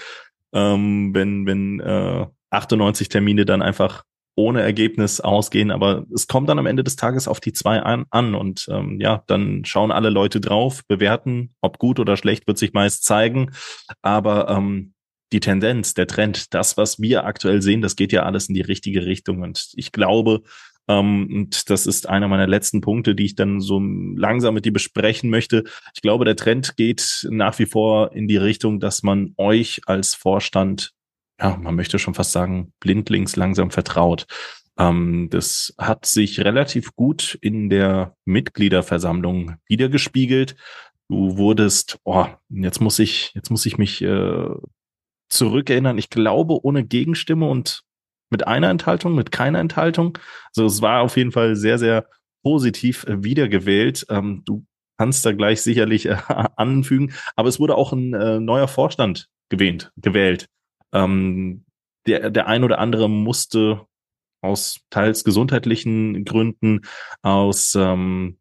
ähm, wenn, wenn äh, 98 Termine dann einfach ohne Ergebnis ausgehen, aber es kommt dann am Ende des Tages auf die zwei an, an und ähm, ja, dann schauen alle Leute drauf, bewerten, ob gut oder schlecht, wird sich meist zeigen, aber ähm, die Tendenz, der Trend, das, was wir aktuell sehen, das geht ja alles in die richtige Richtung und ich glaube, ähm, und das ist einer meiner letzten Punkte, die ich dann so langsam mit dir besprechen möchte. Ich glaube, der Trend geht nach wie vor in die Richtung, dass man euch als Vorstand, ja, man möchte schon fast sagen, blindlings langsam vertraut. Ähm, das hat sich relativ gut in der Mitgliederversammlung wiedergespiegelt. Du wurdest, oh, jetzt muss ich, jetzt muss ich mich äh, zurückerinnern. Ich glaube, ohne Gegenstimme und mit einer Enthaltung, mit keiner Enthaltung. Also es war auf jeden Fall sehr, sehr positiv äh, wiedergewählt. Ähm, du kannst da gleich sicherlich äh, [laughs] anfügen, aber es wurde auch ein äh, neuer Vorstand gewählt. gewählt. Ähm, der, der ein oder andere musste aus teils gesundheitlichen Gründen, aus ähm,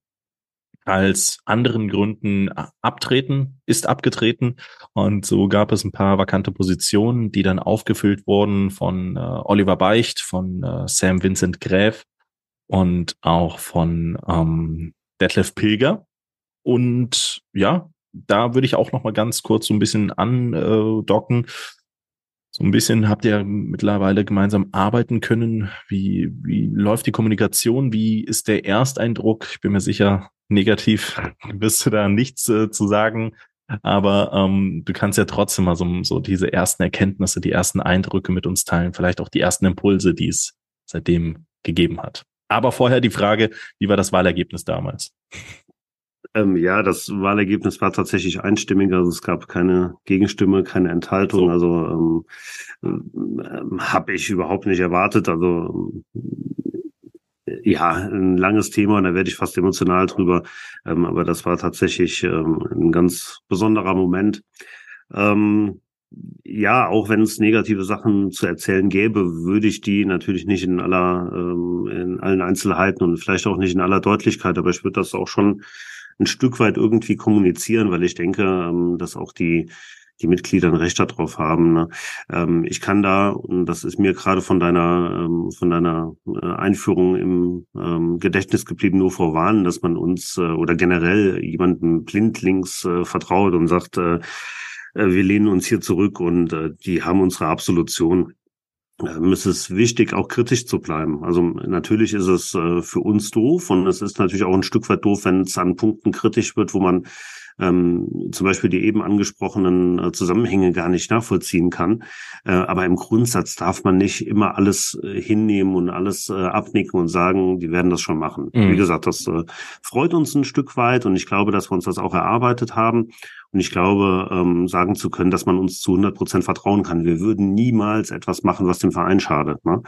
als anderen Gründen abtreten, ist abgetreten. Und so gab es ein paar vakante Positionen, die dann aufgefüllt wurden von äh, Oliver Beicht, von äh, Sam Vincent Gräf und auch von ähm, Detlef Pilger. Und ja, da würde ich auch noch mal ganz kurz so ein bisschen andocken. So ein bisschen habt ihr mittlerweile gemeinsam arbeiten können. Wie, wie läuft die Kommunikation? Wie ist der Ersteindruck? Ich bin mir sicher, negativ [laughs] wirst du da nichts äh, zu sagen. Aber ähm, du kannst ja trotzdem mal so, so diese ersten Erkenntnisse, die ersten Eindrücke mit uns teilen, vielleicht auch die ersten Impulse, die es seitdem gegeben hat. Aber vorher die Frage, wie war das Wahlergebnis damals? Ähm, ja, das Wahlergebnis war tatsächlich einstimmig, also es gab keine Gegenstimme, keine Enthaltung. So. Also ähm, äh, habe ich überhaupt nicht erwartet. Also ja, ein langes Thema und da werde ich fast emotional drüber. Ähm, aber das war tatsächlich ähm, ein ganz besonderer Moment. Ähm, ja, auch wenn es negative Sachen zu erzählen gäbe, würde ich die natürlich nicht in aller, ähm, in allen Einzelheiten und vielleicht auch nicht in aller Deutlichkeit, aber ich würde das auch schon ein Stück weit irgendwie kommunizieren, weil ich denke, ähm, dass auch die die Mitglieder ein Recht darauf haben. Ne? Ähm, ich kann da, und das ist mir gerade von deiner, ähm, von deiner äh, Einführung im ähm, Gedächtnis geblieben, nur vorwarnen, dass man uns äh, oder generell jemanden blindlings äh, vertraut und sagt, äh, äh, wir lehnen uns hier zurück und die haben unsere Absolution. Ähm, es ist wichtig, auch kritisch zu bleiben. Also natürlich ist es äh, für uns doof und es ist natürlich auch ein Stück weit doof, wenn es an Punkten kritisch wird, wo man ähm, zum Beispiel die eben angesprochenen äh, Zusammenhänge gar nicht nachvollziehen kann. Äh, aber im Grundsatz darf man nicht immer alles äh, hinnehmen und alles äh, abnicken und sagen, die werden das schon machen. Mhm. Wie gesagt, das äh, freut uns ein Stück weit und ich glaube, dass wir uns das auch erarbeitet haben. Und ich glaube, ähm, sagen zu können, dass man uns zu 100 Prozent vertrauen kann. Wir würden niemals etwas machen, was dem Verein schadet. Ne?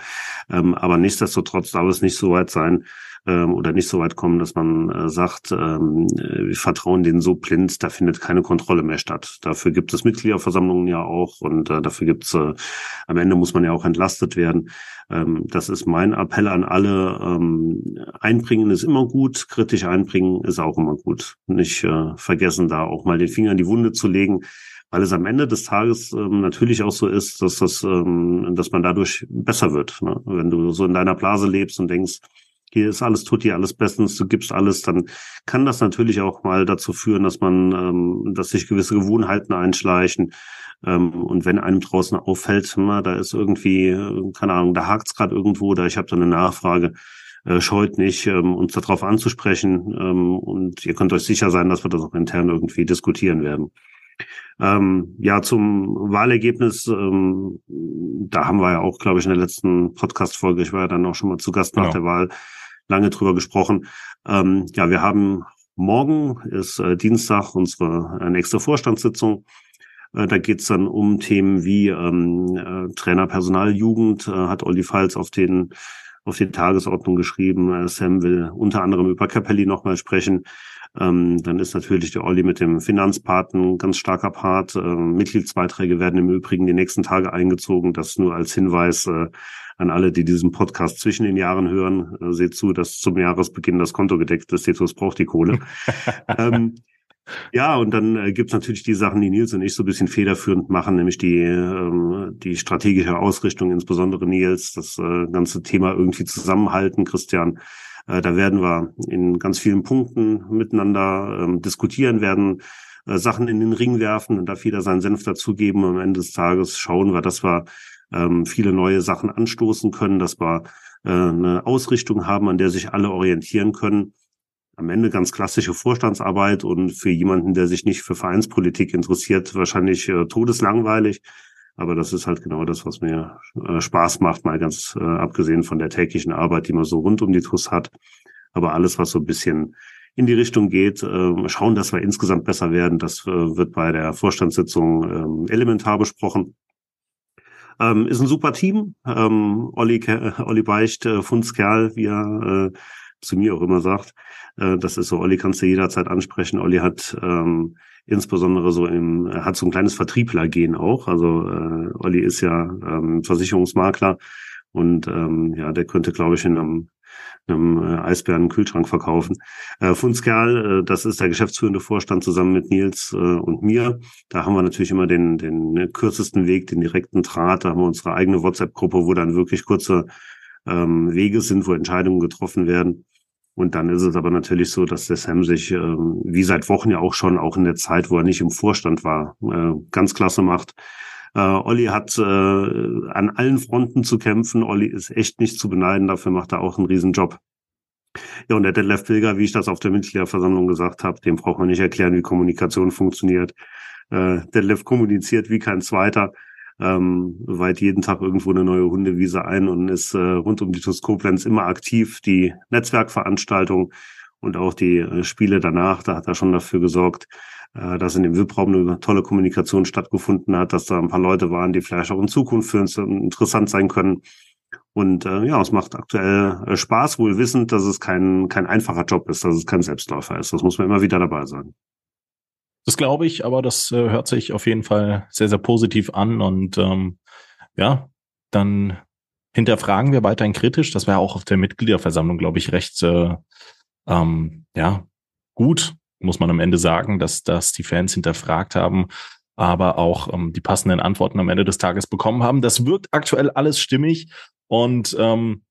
Ähm, aber nichtsdestotrotz darf es nicht so weit sein, ähm, oder nicht so weit kommen, dass man äh, sagt, ähm, wir vertrauen denen so blind, da findet keine Kontrolle mehr statt. Dafür gibt es Mitgliederversammlungen ja auch und äh, dafür gibt's äh, am Ende muss man ja auch entlastet werden. Ähm, das ist mein Appell an alle. Ähm, einbringen ist immer gut, kritisch einbringen ist auch immer gut. Nicht äh, vergessen, da auch mal den Finger in die Wunde zu legen weil es am Ende des Tages ähm, natürlich auch so ist, dass das, ähm, dass man dadurch besser wird. Ne? Wenn du so in deiner Blase lebst und denkst, hier ist alles tut dir alles bestens, du gibst alles, dann kann das natürlich auch mal dazu führen, dass man, ähm, dass sich gewisse Gewohnheiten einschleichen. Ähm, und wenn einem draußen auffällt, na, da ist irgendwie, äh, keine Ahnung, da hakt's gerade irgendwo, da ich habe da eine Nachfrage, äh, scheut nicht, ähm, uns darauf anzusprechen. Ähm, und ihr könnt euch sicher sein, dass wir das auch intern irgendwie diskutieren werden. Ähm, ja, zum Wahlergebnis, ähm, da haben wir ja auch, glaube ich, in der letzten Podcast-Folge, ich war ja dann auch schon mal zu Gast genau. nach der Wahl, lange drüber gesprochen. Ähm, ja, wir haben morgen, ist äh, Dienstag, unsere äh, nächste Vorstandssitzung. Äh, da geht's dann um Themen wie ähm, äh, Trainer, Personal, Jugend, äh, hat Olli Falz auf den auf die Tagesordnung geschrieben. Äh, Sam will unter anderem über Capelli nochmal sprechen. Ähm, dann ist natürlich der Olli mit dem Finanzpartner ein ganz starker Part. Ähm, Mitgliedsbeiträge werden im Übrigen die nächsten Tage eingezogen. Das nur als Hinweis äh, an alle, die diesen Podcast zwischen den Jahren hören. Äh, seht zu, dass zum Jahresbeginn das Konto gedeckt ist. Cetus braucht die Kohle. [laughs] ähm, ja, und dann äh, gibt's natürlich die Sachen, die Nils und ich so ein bisschen federführend machen, nämlich die, ähm, die strategische Ausrichtung, insbesondere Nils, das äh, ganze Thema irgendwie zusammenhalten, Christian. Äh, da werden wir in ganz vielen Punkten miteinander ähm, diskutieren, werden äh, Sachen in den Ring werfen und da jeder seinen Senf dazugeben. Am Ende des Tages schauen wir, dass wir ähm, viele neue Sachen anstoßen können, dass wir äh, eine Ausrichtung haben, an der sich alle orientieren können. Am Ende ganz klassische Vorstandsarbeit und für jemanden, der sich nicht für Vereinspolitik interessiert, wahrscheinlich äh, todeslangweilig. Aber das ist halt genau das, was mir äh, Spaß macht, mal ganz äh, abgesehen von der täglichen Arbeit, die man so rund um die TUS hat. Aber alles, was so ein bisschen in die Richtung geht, äh, schauen, dass wir insgesamt besser werden, das äh, wird bei der Vorstandssitzung äh, elementar besprochen. Ähm, ist ein super Team. Ähm, Olli, Olli Beicht, äh, Fundskerl, wie er äh, zu mir auch immer sagt. Äh, das ist so, Olli kannst du jederzeit ansprechen. Olli hat ähm, insbesondere so im, hat so ein kleines Vertriebler-Gen auch. Also äh, Olli ist ja ähm, Versicherungsmakler und ähm, ja, der könnte, glaube ich, in einem, einem äh, Eisbären Kühlschrank verkaufen. Äh, Funskerl, äh, das ist der geschäftsführende Vorstand zusammen mit Nils äh, und mir. Da haben wir natürlich immer den, den kürzesten Weg, den direkten Draht. Da haben wir unsere eigene WhatsApp-Gruppe, wo dann wirklich kurze ähm, Wege sind, wo Entscheidungen getroffen werden. Und dann ist es aber natürlich so, dass der Sam sich, äh, wie seit Wochen ja auch schon, auch in der Zeit, wo er nicht im Vorstand war, äh, ganz klasse macht. Äh, Olli hat äh, an allen Fronten zu kämpfen. Olli ist echt nicht zu beneiden. Dafür macht er auch einen Riesenjob. Ja, und der Detlef Pilger, wie ich das auf der Mitgliederversammlung gesagt habe, dem braucht man nicht erklären, wie Kommunikation funktioniert. Äh, Detlef kommuniziert wie kein Zweiter ähm, weit jeden Tag irgendwo eine neue Hundewiese ein und ist äh, rund um die TuS Koblenz immer aktiv. Die Netzwerkveranstaltung und auch die äh, Spiele danach, da hat er schon dafür gesorgt, äh, dass in dem VIP-Raum eine tolle Kommunikation stattgefunden hat, dass da ein paar Leute waren, die vielleicht auch in Zukunft für uns interessant sein können. Und äh, ja, es macht aktuell äh, Spaß, wohl wissend, dass es kein, kein einfacher Job ist, dass es kein Selbstläufer ist. Das muss man immer wieder dabei sein. Das glaube ich, aber das äh, hört sich auf jeden Fall sehr, sehr positiv an und ähm, ja, dann hinterfragen wir weiterhin kritisch. Das war auch auf der Mitgliederversammlung, glaube ich, recht äh, ähm, ja gut, muss man am Ende sagen, dass, dass die Fans hinterfragt haben, aber auch ähm, die passenden Antworten am Ende des Tages bekommen haben. Das wirkt aktuell alles stimmig und ähm,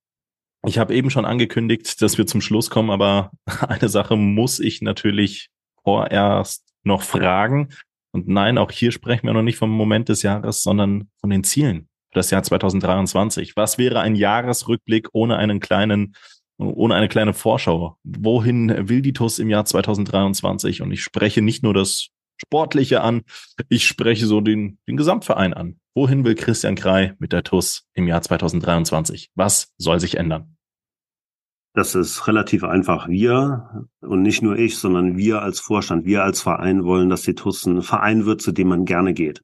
ich habe eben schon angekündigt, dass wir zum Schluss kommen, aber [laughs] eine Sache muss ich natürlich vorerst noch Fragen. Und nein, auch hier sprechen wir noch nicht vom Moment des Jahres, sondern von den Zielen für das Jahr 2023. Was wäre ein Jahresrückblick ohne einen kleinen, ohne eine kleine Vorschau? Wohin will die TUS im Jahr 2023? Und ich spreche nicht nur das Sportliche an, ich spreche so den, den Gesamtverein an. Wohin will Christian Krei mit der TUS im Jahr 2023? Was soll sich ändern? Das ist relativ einfach. Wir und nicht nur ich, sondern wir als Vorstand, wir als Verein wollen, dass die TUS ein Verein wird, zu dem man gerne geht.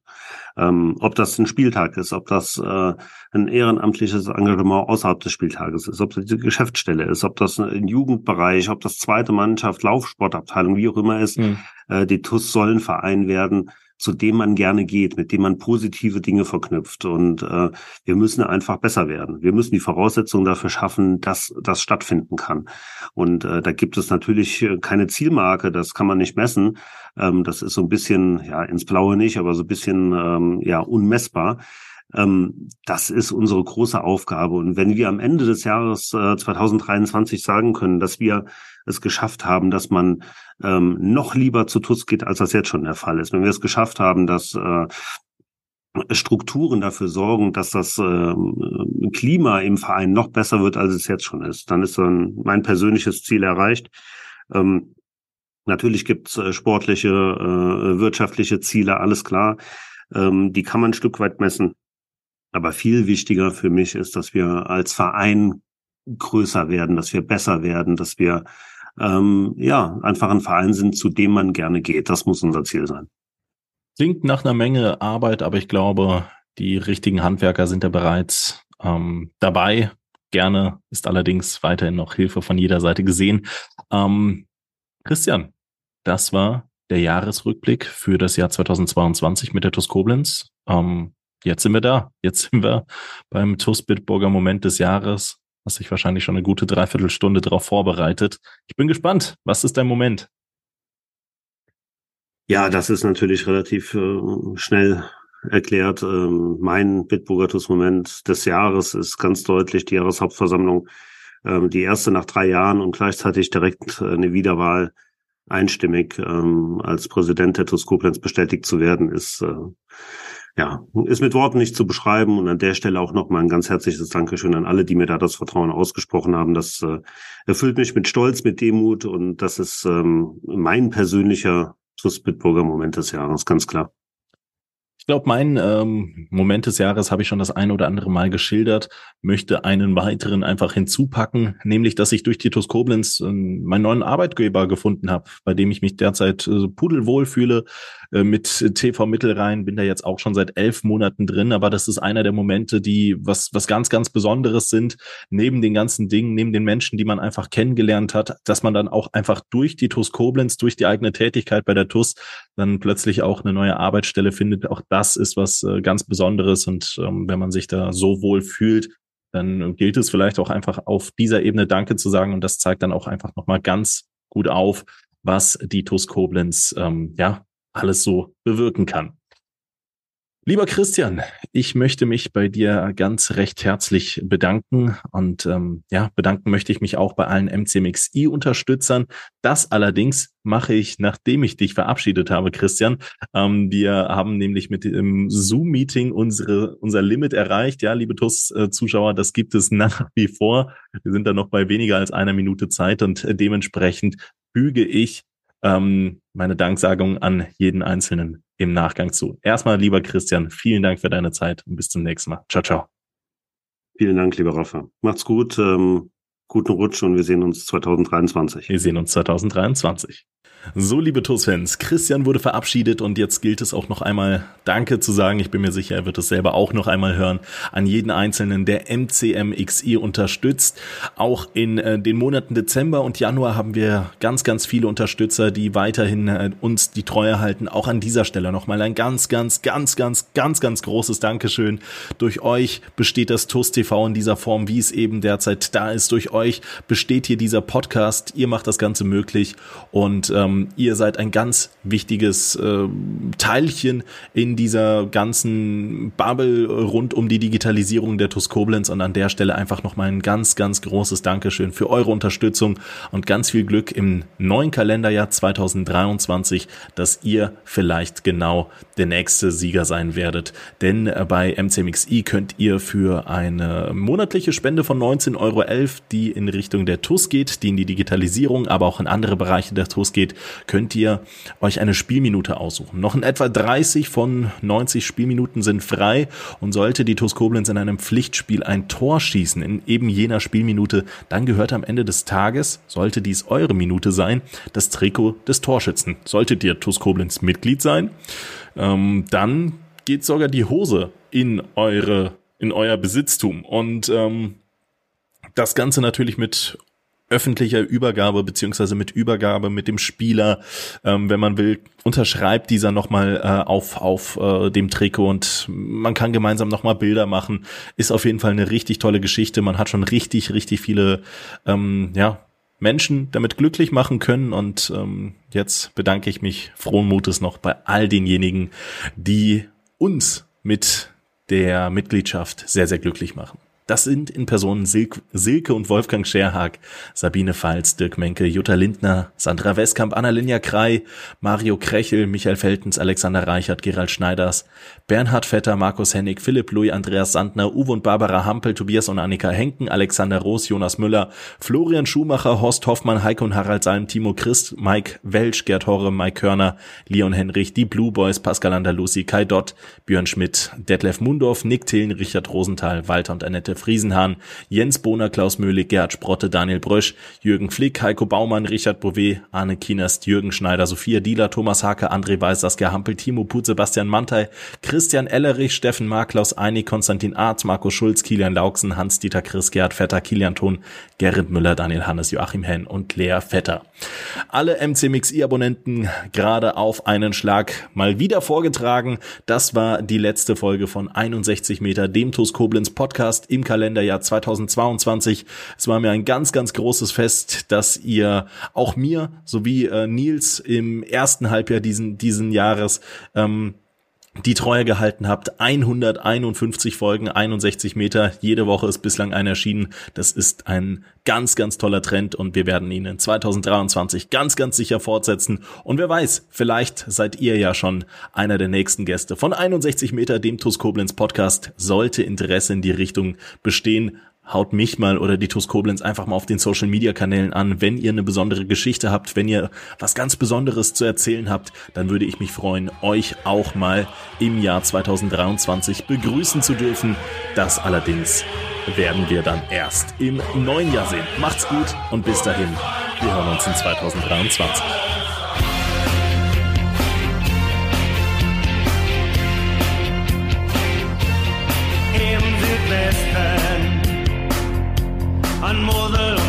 Ähm, ob das ein Spieltag ist, ob das äh, ein ehrenamtliches Engagement außerhalb des Spieltages ist, ob das die Geschäftsstelle ist, ob das ein Jugendbereich, ob das zweite Mannschaft, Laufsportabteilung, wie auch immer ist. Mhm. Äh, die TUS soll ein Verein werden, zu dem man gerne geht, mit dem man positive Dinge verknüpft. Und äh, wir müssen einfach besser werden. Wir müssen die Voraussetzungen dafür schaffen, dass das stattfinden kann. Und äh, da gibt es natürlich äh, keine Zielmarke, das kann man nicht messen. Ähm, das ist so ein bisschen, ja, ins Blaue nicht, aber so ein bisschen ähm, ja unmessbar. Ähm, das ist unsere große Aufgabe. Und wenn wir am Ende des Jahres äh, 2023 sagen können, dass wir es geschafft haben, dass man ähm, noch lieber zu TUS geht, als das jetzt schon der Fall ist, wenn wir es geschafft haben, dass äh, Strukturen dafür sorgen, dass das äh, Klima im Verein noch besser wird, als es jetzt schon ist, dann ist dann mein persönliches Ziel erreicht. Ähm, natürlich gibt's äh, sportliche, äh, wirtschaftliche Ziele, alles klar. Ähm, die kann man ein Stück weit messen. Aber viel wichtiger für mich ist, dass wir als Verein größer werden, dass wir besser werden, dass wir ähm, ja einfach ein Verein sind, zu dem man gerne geht. Das muss unser Ziel sein. Klingt nach einer Menge Arbeit, aber ich glaube, die richtigen Handwerker sind ja bereits ähm, dabei. Gerne ist allerdings weiterhin noch Hilfe von jeder Seite gesehen. Ähm, Christian, das war der Jahresrückblick für das Jahr 2022 mit der TUS Koblenz. Ähm, jetzt sind wir da. Jetzt sind wir beim TUS Bitburger Moment des Jahres. Hast dich wahrscheinlich schon eine gute Dreiviertelstunde darauf vorbereitet. Ich bin gespannt. Was ist dein Moment? Ja, das ist natürlich relativ äh, schnell erklärt. Ähm, mein Bitburger TUS-Moment des Jahres ist ganz deutlich die Jahreshauptversammlung. Ähm, die erste nach drei Jahren und gleichzeitig direkt äh, eine Wiederwahl einstimmig ähm, als Präsident der TUS Koblenz bestätigt zu werden, ist äh, ja, ist mit Worten nicht zu beschreiben. Und an der Stelle auch nochmal ein ganz herzliches Dankeschön an alle, die mir da das Vertrauen ausgesprochen haben. Das äh, erfüllt mich mit Stolz, mit Demut und das ist ähm, mein persönlicher TUS Bitburger Moment des Jahres, ganz klar. Ich glaube, mein ähm, Moment des Jahres habe ich schon das ein oder andere Mal geschildert, möchte einen weiteren einfach hinzupacken, nämlich, dass ich durch Titus Koblenz äh, meinen neuen Arbeitgeber gefunden habe, bei dem ich mich derzeit äh, pudelwohl fühle, äh, mit TV Mittelrhein, bin da jetzt auch schon seit elf Monaten drin, aber das ist einer der Momente, die was, was ganz, ganz Besonderes sind, neben den ganzen Dingen, neben den Menschen, die man einfach kennengelernt hat, dass man dann auch einfach durch die TUS Koblenz, durch die eigene Tätigkeit bei der TUS dann plötzlich auch eine neue Arbeitsstelle findet. Auch das ist was äh, ganz Besonderes und ähm, wenn man sich da so wohl fühlt, dann gilt es vielleicht auch einfach auf dieser Ebene Danke zu sagen und das zeigt dann auch einfach nochmal ganz gut auf, was die TUS Koblenz ähm, ja alles so bewirken kann. Lieber Christian, ich möchte mich bei dir ganz recht herzlich bedanken und ähm, ja, bedanken möchte ich mich auch bei allen MCMXI-Unterstützern. Das allerdings mache ich, nachdem ich dich verabschiedet habe, Christian. Ähm, wir haben nämlich mit dem Zoom-Meeting unsere unser Limit erreicht. Ja, liebe TUS-Zuschauer, das gibt es nach wie vor. Wir sind da noch bei weniger als einer Minute Zeit und dementsprechend füge ich ähm, meine Danksagung an jeden Einzelnen im Nachgang zu. Erstmal, lieber Christian, vielen Dank für deine Zeit und bis zum nächsten Mal. Ciao, ciao. Vielen Dank, lieber Rafa. Macht's gut, ähm, guten Rutsch und wir sehen uns 2023. Wir sehen uns 2023. So, liebe TUS-Fans, Christian wurde verabschiedet und jetzt gilt es auch noch einmal Danke zu sagen. Ich bin mir sicher, er wird es selber auch noch einmal hören. An jeden Einzelnen, der MCMXI unterstützt. Auch in äh, den Monaten Dezember und Januar haben wir ganz, ganz viele Unterstützer, die weiterhin äh, uns die Treue halten. Auch an dieser Stelle nochmal ein ganz, ganz, ganz, ganz, ganz, ganz großes Dankeschön. Durch euch besteht das TUS TV in dieser Form, wie es eben derzeit da ist. Durch euch besteht hier dieser Podcast. Ihr macht das Ganze möglich und ähm, ähm, ihr seid ein ganz wichtiges äh, Teilchen in dieser ganzen Bubble rund um die Digitalisierung der TUS Koblenz und an der Stelle einfach nochmal ein ganz, ganz großes Dankeschön für eure Unterstützung und ganz viel Glück im neuen Kalenderjahr 2023, dass ihr vielleicht genau der nächste Sieger sein werdet. Denn äh, bei MCMXI könnt ihr für eine monatliche Spende von 19,11 Euro, die in Richtung der TUS geht, die in die Digitalisierung, aber auch in andere Bereiche der TUS geht, könnt ihr euch eine Spielminute aussuchen. Noch in etwa 30 von 90 Spielminuten sind frei und sollte die TuS Koblenz in einem Pflichtspiel ein Tor schießen in eben jener Spielminute, dann gehört am Ende des Tages, sollte dies eure Minute sein, das Trikot des Torschützen. Solltet ihr TuS Koblenz Mitglied sein, ähm, dann geht sogar die Hose in eure in euer Besitztum und ähm, das Ganze natürlich mit öffentlicher Übergabe beziehungsweise mit Übergabe mit dem Spieler, ähm, wenn man will, unterschreibt dieser nochmal äh, auf, auf äh, dem Trikot und man kann gemeinsam nochmal Bilder machen. Ist auf jeden Fall eine richtig tolle Geschichte. Man hat schon richtig, richtig viele ähm, ja, Menschen damit glücklich machen können und ähm, jetzt bedanke ich mich frohen Mutes noch bei all denjenigen, die uns mit der Mitgliedschaft sehr, sehr glücklich machen. Das sind in Personen Silke und Wolfgang Scherhag, Sabine Pfalz, Dirk Menke, Jutta Lindner, Sandra Westkamp, Annalinja Krei, Mario Krechel, Michael Feltens, Alexander Reichert, Gerald Schneiders, Bernhard Vetter, Markus Hennig, Philipp Louis, Andreas Sandner, Uwe und Barbara Hampel, Tobias und Annika Henken, Alexander Roos, Jonas Müller, Florian Schumacher, Horst Hoffmann, Heike und Harald Salm, Timo Christ, Mike Welsch, Gerd Horre, Mike Körner, Leon Henrich, die Blue Boys, Pascal Andalusi, Kai Dott, Björn Schmidt, Detlef Mundorf, Nick Thelen, Richard Rosenthal, Walter und Annette Friesenhahn, Jens Bohner, Klaus Möhlig, Gerhard Sprotte, Daniel Brösch, Jürgen Flick, Heiko Baumann, Richard Bouvet, Arne Kienast, Jürgen Schneider, Sophia Dieler, Thomas Hake, André Weiß, Saskia Hampel, Timo Put, Sebastian Mantei, Christian Ellerich, Steffen Marklaus, Eini, Konstantin Arz, Marco Schulz, Kilian Lauksen, Hans-Dieter Chris, Gerhard Vetter, Kilian Thun, Gerrit Müller, Daniel Hannes, Joachim Henn und Lea Vetter. Alle MCMXI-Abonnenten gerade auf einen Schlag mal wieder vorgetragen. Das war die letzte Folge von 61 Meter, dem TuS Koblenz Podcast im Kalenderjahr 2022. Es war mir ein ganz, ganz großes Fest, dass ihr auch mir sowie äh, Nils im ersten Halbjahr diesen, diesen Jahres ähm, die Treue gehalten habt. 151 Folgen, 61 Meter. Jede Woche ist bislang ein erschienen. Das ist ein ganz, ganz toller Trend und wir werden ihn in 2023 ganz, ganz sicher fortsetzen. Und wer weiß, vielleicht seid ihr ja schon einer der nächsten Gäste von 61 Meter, dem TUS Koblenz Podcast. Sollte Interesse in die Richtung bestehen, haut mich mal oder die TuS Koblenz einfach mal auf den Social Media Kanälen an. Wenn ihr eine besondere Geschichte habt, wenn ihr was ganz Besonderes zu erzählen habt, dann würde ich mich freuen, euch auch mal im Jahr 2023 begrüßen zu dürfen. Das allerdings werden wir dann erst im neuen Jahr sehen. Macht's gut und bis dahin. Wir hören uns in 2023. more than